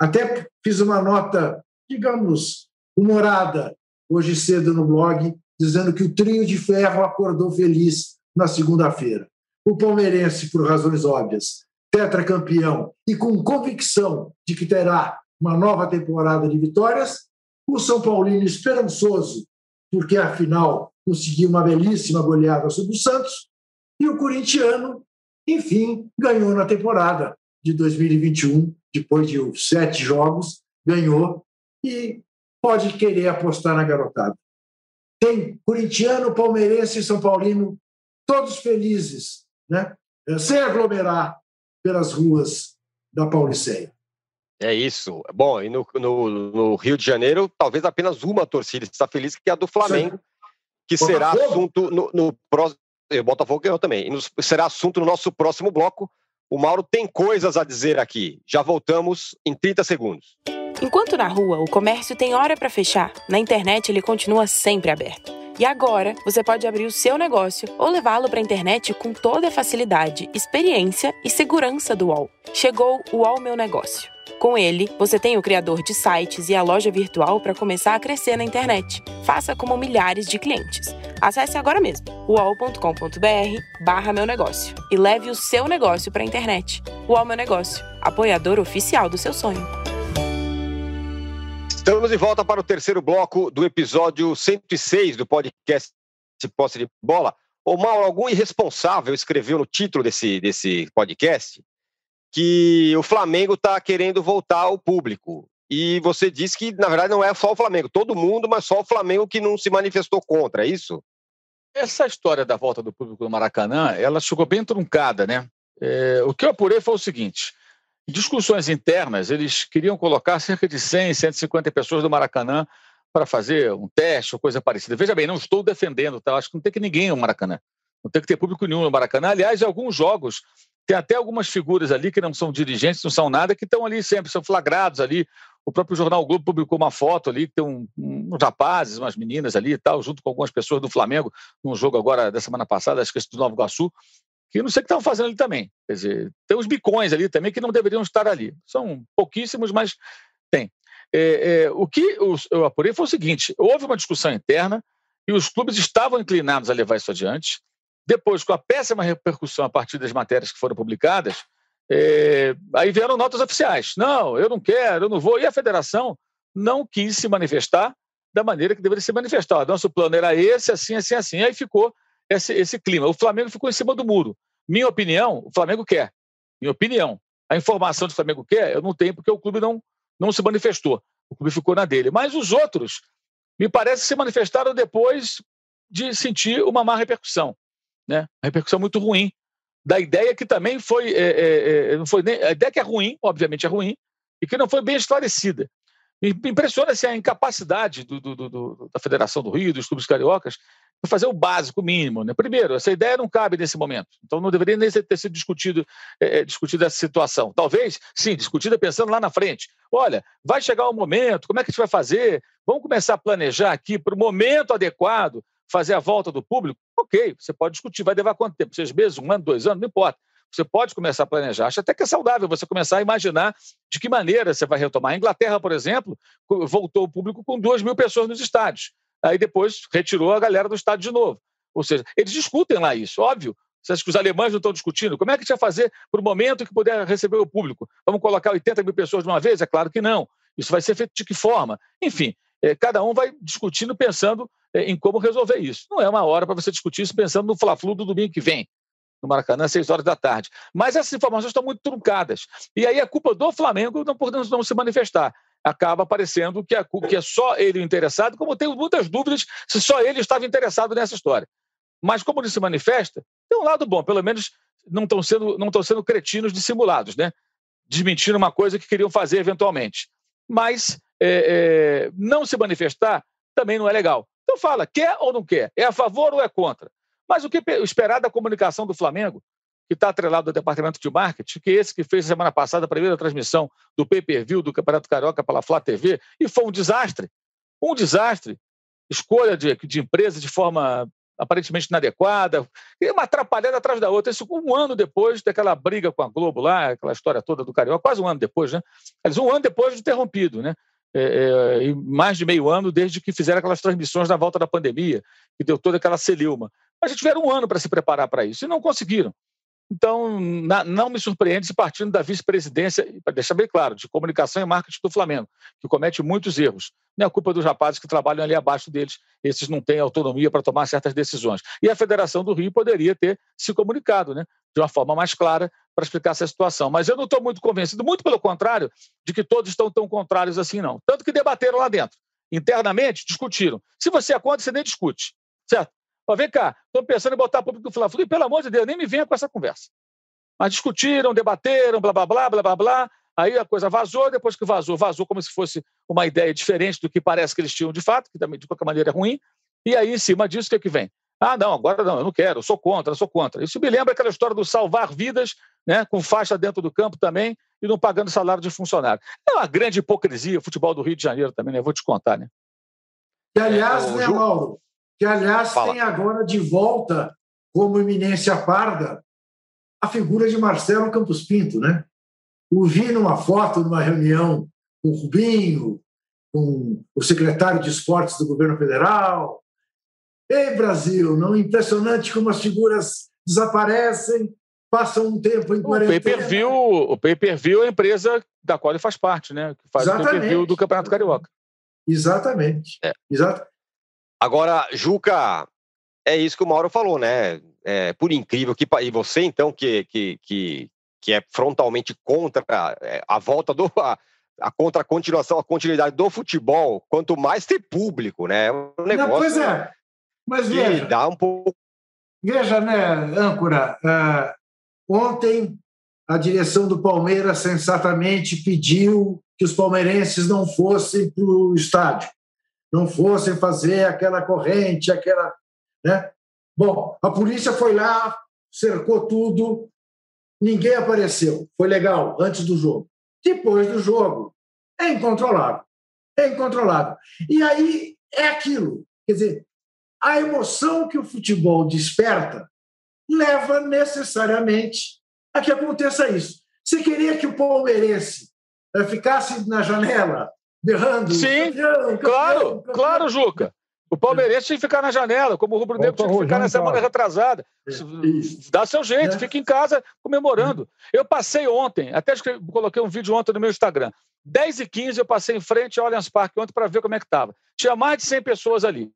Até fiz uma nota, digamos, humorada hoje cedo no blog, dizendo que o trio de ferro acordou feliz na segunda-feira. O palmeirense, por razões óbvias, tetracampeão e com convicção de que terá uma nova temporada de vitórias, o São Paulino esperançoso, porque afinal conseguiu uma belíssima goleada sobre o Santos, e o corintiano, enfim, ganhou na temporada de 2021, depois de sete jogos, ganhou e pode querer apostar na garotada. Tem corintiano, palmeirense e São Paulino, todos felizes, né? sem aglomerar pelas ruas da Pauliceia. É isso. Bom, e no, no, no, Rio de Janeiro, talvez apenas uma torcida está feliz, que é a do Flamengo, que será assunto no, no próximo. O Botafogo ganhou também. E será assunto no nosso próximo bloco. O Mauro tem coisas a dizer aqui. Já voltamos em 30 segundos. Enquanto na rua o comércio tem hora para fechar, na internet ele continua sempre aberto. E agora você pode abrir o seu negócio ou levá-lo para a internet com toda a facilidade, experiência e segurança do UOL. Chegou o UOL Meu Negócio. Com ele, você tem o criador de sites e a loja virtual para começar a crescer na internet. Faça como milhares de clientes. Acesse agora mesmo uol.com.br barra meu negócio e leve o seu negócio para a internet. UOL Meu Negócio, apoiador oficial do seu sonho. Estamos de volta para o terceiro bloco do episódio 106 do podcast Posse de Bola. Ô Mauro, algum irresponsável escreveu no título desse, desse podcast que o Flamengo está querendo voltar ao público. E você disse que, na verdade, não é só o Flamengo, todo mundo, mas só o Flamengo que não se manifestou contra, é isso? Essa história da volta do público no Maracanã, ela chegou bem truncada, né? É, o que eu apurei foi o seguinte: em discussões internas, eles queriam colocar cerca de 100, 150 pessoas do Maracanã para fazer um teste ou coisa parecida. Veja bem, não estou defendendo, tá? acho que não tem que ninguém no Maracanã. Não tem que ter público nenhum no Maracanã. Aliás, em alguns jogos, tem até algumas figuras ali que não são dirigentes, não são nada, que estão ali sempre, são flagrados ali. O próprio Jornal Globo publicou uma foto ali, que tem um, uns rapazes, umas meninas ali e tal, junto com algumas pessoas do Flamengo, num jogo agora da semana passada, acho que esse do Nova Iguaçu, que não sei o que estão fazendo ali também. Quer dizer, tem os bicões ali também que não deveriam estar ali. São pouquíssimos, mas tem. É, é, o que eu apurei foi o seguinte: houve uma discussão interna e os clubes estavam inclinados a levar isso adiante. Depois, com a péssima repercussão a partir das matérias que foram publicadas, é, aí vieram notas oficiais. Não, eu não quero, eu não vou. E a federação não quis se manifestar da maneira que deveria se manifestar. Nosso plano era esse, assim, assim, assim. Aí ficou esse, esse clima. O Flamengo ficou em cima do muro. Minha opinião, o Flamengo quer. Minha opinião. A informação do Flamengo quer, eu não tenho, porque o clube não, não se manifestou. O clube ficou na dele. Mas os outros, me parece, se manifestaram depois de sentir uma má repercussão. Né? Uma repercussão muito ruim. Da ideia que também foi. É, é, é não foi nem, a ideia que é ruim, obviamente é ruim, e que não foi bem esclarecida. Me impressiona assim, a incapacidade do, do, do, da Federação do Rio, dos clubes cariocas, fazer o básico mínimo. Né? Primeiro, essa ideia não cabe nesse momento, então não deveria nem ter sido discutido, é, é, discutida essa situação. Talvez, sim, discutida pensando lá na frente. Olha, vai chegar o um momento, como é que a gente vai fazer? Vamos começar a planejar aqui para o momento adequado fazer a volta do público? Ok, você pode discutir, vai levar quanto tempo? Seis meses, um ano, dois anos, não importa. Você pode começar a planejar. Acho até que é saudável você começar a imaginar de que maneira você vai retomar. A Inglaterra, por exemplo, voltou o público com duas mil pessoas nos estádios aí depois retirou a galera do estádio de novo. Ou seja, eles discutem lá isso, óbvio. Você acha que os alemães não estão discutindo? Como é que a gente vai fazer para o momento que puder receber o público? Vamos colocar 80 mil pessoas de uma vez? É claro que não. Isso vai ser feito de que forma? Enfim, cada um vai discutindo pensando é, em como resolver isso. Não é uma hora para você discutir isso pensando no Fla-Flu do domingo que vem, no Maracanã, às 6 horas da tarde. Mas essas informações estão muito truncadas. E aí a culpa do Flamengo não por não se manifestar acaba parecendo que é, que é só ele o interessado, como tenho muitas dúvidas se só ele estava interessado nessa história. Mas como ele se manifesta, tem um lado bom, pelo menos não estão sendo, não estão sendo cretinos dissimulados, né? desmentindo uma coisa que queriam fazer eventualmente. Mas é, é, não se manifestar também não é legal. Então fala, quer ou não quer? É a favor ou é contra? Mas o que esperar da comunicação do Flamengo que está atrelado ao departamento de marketing, que é esse que fez semana passada a primeira transmissão do pay-per-view do Campeonato Carioca pela Flá TV, e foi um desastre. Um desastre. Escolha de, de empresa de forma aparentemente inadequada, e uma atrapalhada atrás da outra. Isso um ano depois daquela briga com a Globo lá, aquela história toda do Carioca, quase um ano depois, né? Mas um ano depois de interrompido, né? É, é, mais de meio ano desde que fizeram aquelas transmissões na volta da pandemia, que deu toda aquela celeuma. Mas tiveram um ano para se preparar para isso e não conseguiram. Então, na, não me surpreende se partindo da vice-presidência, para deixar bem claro, de comunicação e marketing do Flamengo, que comete muitos erros. Não é culpa dos rapazes que trabalham ali abaixo deles, esses não têm autonomia para tomar certas decisões. E a Federação do Rio poderia ter se comunicado né, de uma forma mais clara para explicar essa situação. Mas eu não estou muito convencido, muito pelo contrário, de que todos estão tão contrários assim, não. Tanto que debateram lá dentro. Internamente, discutiram. Se você é contra, você nem discute. Certo? Ó, vem cá, estou pensando em botar público do Fla-Flu, e pelo amor de Deus, nem me venha com essa conversa. Mas discutiram, debateram, blá, blá, blá, blá, blá, blá. Aí a coisa vazou, depois que vazou, vazou como se fosse uma ideia diferente do que parece que eles tinham de fato, que também de qualquer maneira é ruim. E aí, em cima disso, o que, é que vem? Ah, não, agora não, eu não quero, eu sou contra, eu sou contra. Isso me lembra aquela história do salvar vidas, né, com faixa dentro do campo também e não pagando salário de funcionário. É uma grande hipocrisia o futebol do Rio de Janeiro também, né? Vou te contar, né? Que, aliás, é, né, Ju... Mauro? Que, aliás, Fala. tem agora de volta, como eminência parda, a figura de Marcelo Campos Pinto, né? O vi numa foto, numa reunião com o Rubinho, com o secretário de esportes do governo federal, Ei, Brasil, não é impressionante como as figuras desaparecem, passam um tempo em quarentena. O pay-per-view, o pay-per-view é a empresa da qual ele faz parte, né? Que faz Exatamente. o pay-per-view do Campeonato Carioca. Exatamente. É. Exato. Agora, Juca, é isso que o Mauro falou, né? É, por incrível que e você então que que, que, que é frontalmente contra a, é, a volta do a, a contra a continuação, a continuidade do futebol, quanto mais ter público, né? É um negócio. Não, pois é. Mas veja, dá um pouco. Veja, né, âncora, uh, ontem a direção do Palmeiras sensatamente pediu que os palmeirenses não fossem para o estádio, não fossem fazer aquela corrente, aquela. Né? Bom, a polícia foi lá, cercou tudo, ninguém apareceu. Foi legal, antes do jogo. Depois do jogo, é incontrolável. É incontrolável. E aí é aquilo. Quer dizer, a emoção que o futebol desperta leva necessariamente a que aconteça isso. Você queria que o palmeirense eh, ficasse na janela berrando? Sim, campeão, claro, campeão. claro, Juca. O palmeirense tinha que ficar na janela, como o Rubro Negro tinha que ficar na semana retrasada. É, Dá seu jeito, é. fica em casa comemorando. Eu passei ontem, até coloquei um vídeo ontem no meu Instagram. 10 e 15 eu passei em frente ao Allianz Parque ontem para ver como é que estava. Tinha mais de 100 pessoas ali.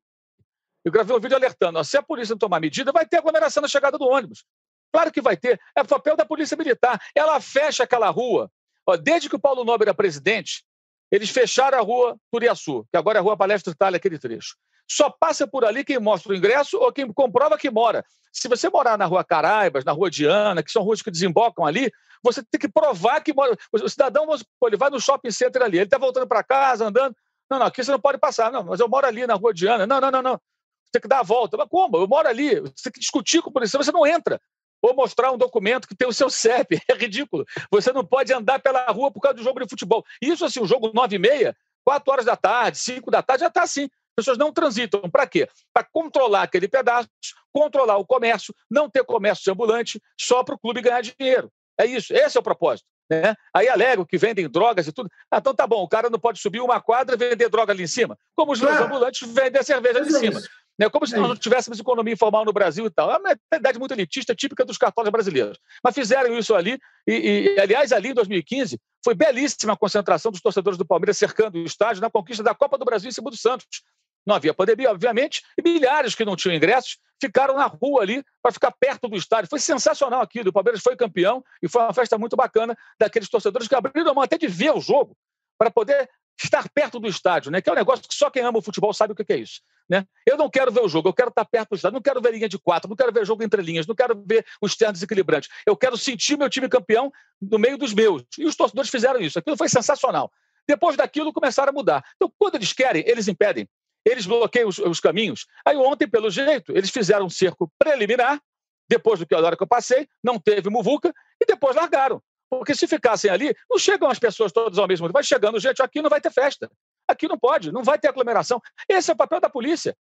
Eu gravei um vídeo alertando: ó, se a polícia não tomar medida, vai ter aglomeração na chegada do ônibus. Claro que vai ter. É papel da Polícia Militar. Ela fecha aquela rua. Ó, desde que o Paulo Nobre era presidente, eles fecharam a rua Turiaçu, que agora é a Rua Palestra Itália, aquele trecho. Só passa por ali quem mostra o ingresso ou quem comprova que mora. Se você morar na Rua Caraibas, na Rua Diana, que são ruas que desembocam ali, você tem que provar que mora. O cidadão ele vai no shopping center ali, ele está voltando para casa, andando. Não, não, aqui você não pode passar. Não, mas eu moro ali na Rua Diana. Não, não, não, não tem que dar a volta. Mas como? Eu moro ali, você tem que discutir com o policial, você não entra. Ou mostrar um documento que tem o seu CEP. É ridículo. Você não pode andar pela rua por causa do jogo de futebol. Isso, assim, o jogo 9 e meia, 4 horas da tarde, 5 da tarde, já está assim. As pessoas não transitam. Para quê? Para controlar aquele pedaço, controlar o comércio, não ter comércio ambulante, só para o clube ganhar dinheiro. É isso. Esse é o propósito. Né? Aí alegam que vendem drogas e tudo. Ah, então tá bom, o cara não pode subir uma quadra e vender droga ali em cima. Como os claro. ambulantes vendem a cerveja ali em cima. Né? Como se nós não tivéssemos economia informal no Brasil e tal. É uma mentalidade muito elitista, típica dos cartórios brasileiros. Mas fizeram isso ali, e, e, aliás, ali em 2015, foi belíssima a concentração dos torcedores do Palmeiras cercando o estádio na conquista da Copa do Brasil em cima do Santos. Não havia pandemia, obviamente, e milhares que não tinham ingressos ficaram na rua ali para ficar perto do estádio. Foi sensacional aquilo. O Palmeiras foi campeão e foi uma festa muito bacana daqueles torcedores que abriram a mão até de ver o jogo para poder estar perto do estádio, né? Que é um negócio que só quem ama o futebol sabe o que é isso. Né? Eu não quero ver o jogo, eu quero estar perto do estádio, não quero ver linha de quatro, não quero ver jogo entre linhas, não quero ver os ternos desequilibrantes. Eu quero sentir meu time campeão no meio dos meus. E os torcedores fizeram isso. Aquilo foi sensacional. Depois daquilo, começaram a mudar. Então, quando eles querem, eles impedem. Eles bloqueiam os, os caminhos. Aí, ontem, pelo jeito, eles fizeram um cerco preliminar, depois do que a hora que eu passei, não teve muvuca, e depois largaram. Porque se ficassem ali, não chegam as pessoas todas ao mesmo tempo. Vai chegando gente, aqui não vai ter festa. Aqui não pode, não vai ter aglomeração. Esse é o papel da polícia.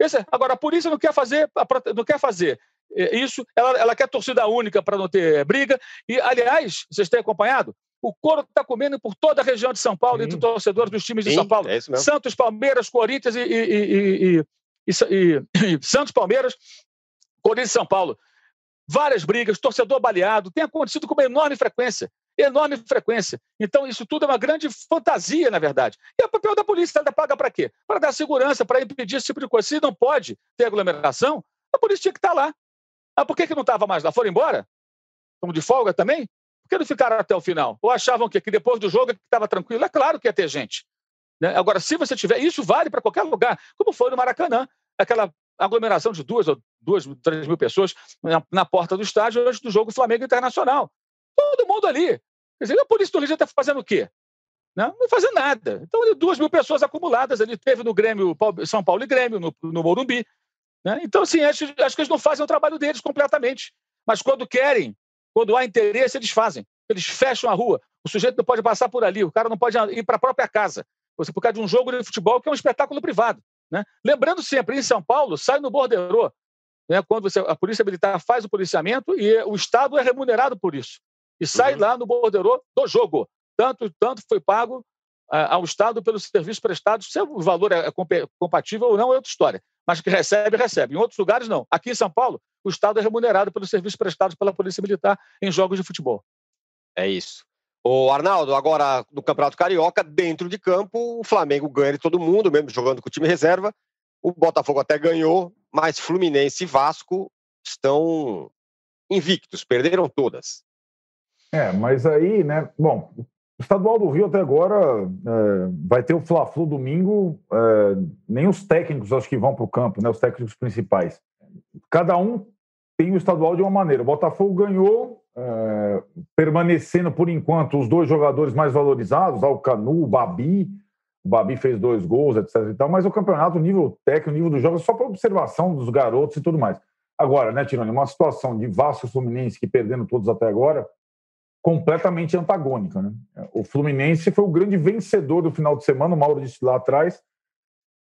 Esse, agora, a polícia não quer fazer, não quer fazer é, isso, ela, ela quer torcida única para não ter briga. E, aliás, vocês têm acompanhado? O couro está comendo por toda a região de São Paulo, entre torcedores dos times de São Paulo. É Santos, Palmeiras, Corinthians e, e, e, e Santos, Palmeiras, Corinthians e São Paulo várias brigas, torcedor baleado, tem acontecido com uma enorme frequência. Enorme frequência. Então, isso tudo é uma grande fantasia, na verdade. E o papel da polícia, ela paga para quê? Para dar segurança, para impedir esse tipo de coisa. Se não pode ter aglomeração, a polícia tinha que estar tá lá. Ah, por que, que não estava mais lá? Foram embora? Estão de folga também? Por que não ficaram até o final? Ou achavam que, que depois do jogo estava tranquilo? É claro que ia ter gente. Né? Agora, se você tiver, isso vale para qualquer lugar, como foi no Maracanã, aquela aglomeração de duas ou duas, três mil pessoas na, na porta do estádio antes do jogo Flamengo Internacional. Todo mundo ali. Quer dizer, a polícia do Rio está fazendo o quê? Né? Não fazia nada. Então, duas mil pessoas acumuladas ali. Teve no Grêmio, São Paulo e Grêmio, no, no Morumbi. Né? Então, assim, acho, acho que eles não fazem o trabalho deles completamente. Mas quando querem, quando há interesse, eles fazem. Eles fecham a rua. O sujeito não pode passar por ali, o cara não pode ir para a própria casa. Você, por causa de um jogo de futebol que é um espetáculo privado. Né? Lembrando sempre, em São Paulo, sai no borderô. Né? Quando você, a Polícia Militar faz o policiamento e o Estado é remunerado por isso. E sai uhum. lá no borderô do jogo. Tanto, tanto foi pago uh, ao Estado pelos serviços prestados. Se o valor é, é compatível ou não é outra história. Mas que recebe, recebe. Em outros lugares, não. Aqui em São Paulo, o Estado é remunerado pelos serviços prestados pela Polícia Militar em jogos de futebol. É isso. O Arnaldo, agora no Campeonato Carioca, dentro de campo, o Flamengo ganha de todo mundo, mesmo jogando com o time reserva. O Botafogo até ganhou, mas Fluminense e Vasco estão invictos, perderam todas. É, mas aí, né? Bom, o estadual do Rio até agora é, vai ter o Fla-Flu domingo. É, nem os técnicos acho que vão para o campo, né? Os técnicos principais. Cada um tem o estadual de uma maneira. O Botafogo ganhou, é, permanecendo por enquanto os dois jogadores mais valorizados, o Canu, o Babi. O Babi fez dois gols, etc. E tal, mas o campeonato, o nível técnico, o nível dos jogos, só para observação dos garotos e tudo mais. Agora, né, Tironi, uma situação de Vasco e Fluminense que perdendo todos até agora, completamente antagônica. Né? O Fluminense foi o grande vencedor do final de semana, o Mauro disse lá atrás,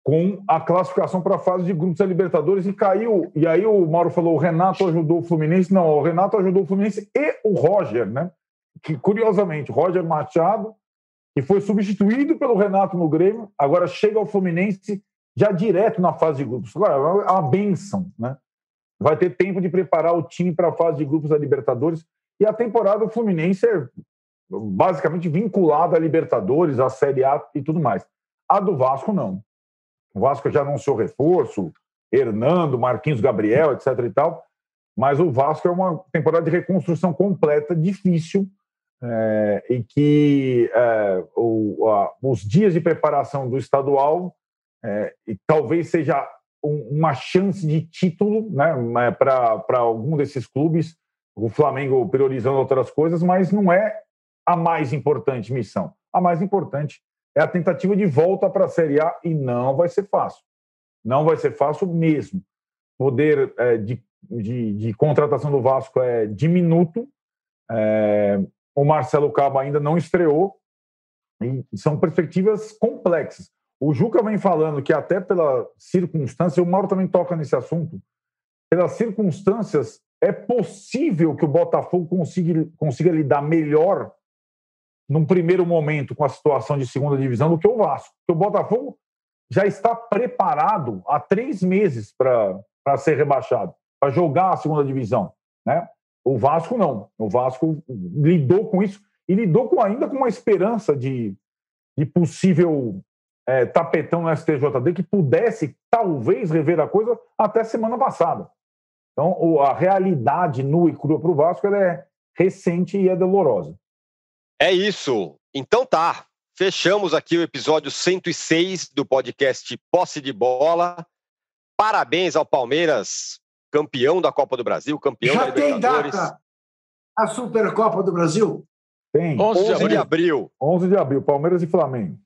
com a classificação para a fase de grupos da Libertadores e caiu. E aí o Mauro falou: o Renato ajudou o Fluminense. Não, o Renato ajudou o Fluminense e o Roger, né? Que curiosamente, Roger Machado, que foi substituído pelo Renato no Grêmio, agora chega ao Fluminense já direto na fase de grupos. Agora, é uma benção, né? Vai ter tempo de preparar o time para a fase de grupos da Libertadores. E a temporada do Fluminense é basicamente vinculada à Libertadores, à Série A e tudo mais. A do Vasco, não. O Vasco já anunciou reforço, Hernando, Marquinhos Gabriel, etc. e tal. Mas o Vasco é uma temporada de reconstrução completa, difícil, é, e que é, o, a, os dias de preparação do estadual é, talvez seja um, uma chance de título né, para algum desses clubes o Flamengo priorizando outras coisas, mas não é a mais importante missão. A mais importante é a tentativa de volta para a Série A e não vai ser fácil. Não vai ser fácil mesmo. Poder é, de, de, de, contratação do Vasco é diminuto. É, o Marcelo Cabo ainda não estreou. E são perspectivas complexas. O Juca vem falando que até pela circunstância, o Mauro também toca nesse assunto, pelas circunstâncias é possível que o Botafogo consiga, consiga lidar melhor num primeiro momento com a situação de segunda divisão do que o Vasco. Porque o Botafogo já está preparado há três meses para ser rebaixado, para jogar a segunda divisão. Né? O Vasco não. O Vasco lidou com isso e lidou com, ainda com uma esperança de, de possível é, tapetão no STJD que pudesse talvez rever a coisa até semana passada. Então, a realidade nua e crua para o Vasco é recente e é dolorosa. É isso. Então tá. Fechamos aqui o episódio 106 do podcast Posse de Bola. Parabéns ao Palmeiras, campeão da Copa do Brasil, campeão Já da Libertadores. tem data a Supercopa do Brasil? Tem. 11 de, 11 de abril. 11 de abril, Palmeiras e Flamengo.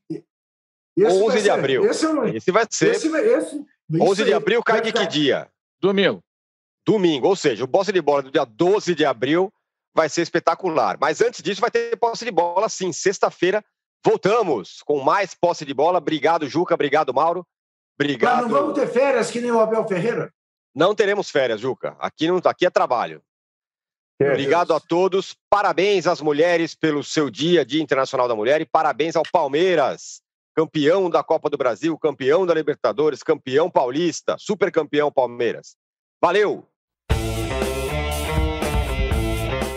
Esse 11 de ser, abril. Esse, é esse vai ser. Esse, esse, 11 de abril cai de que dia? Domingo domingo. Ou seja, o posse de bola do dia 12 de abril vai ser espetacular. Mas antes disso, vai ter posse de bola sim. Sexta-feira, voltamos com mais posse de bola. Obrigado, Juca. Obrigado, Mauro. Obrigado. Mas não vamos ter férias que nem o Abel Ferreira? Não teremos férias, Juca. Aqui, não, aqui é trabalho. É, Obrigado Deus. a todos. Parabéns às mulheres pelo seu dia, Dia Internacional da Mulher, e parabéns ao Palmeiras, campeão da Copa do Brasil, campeão da Libertadores, campeão paulista, super campeão Palmeiras. Valeu!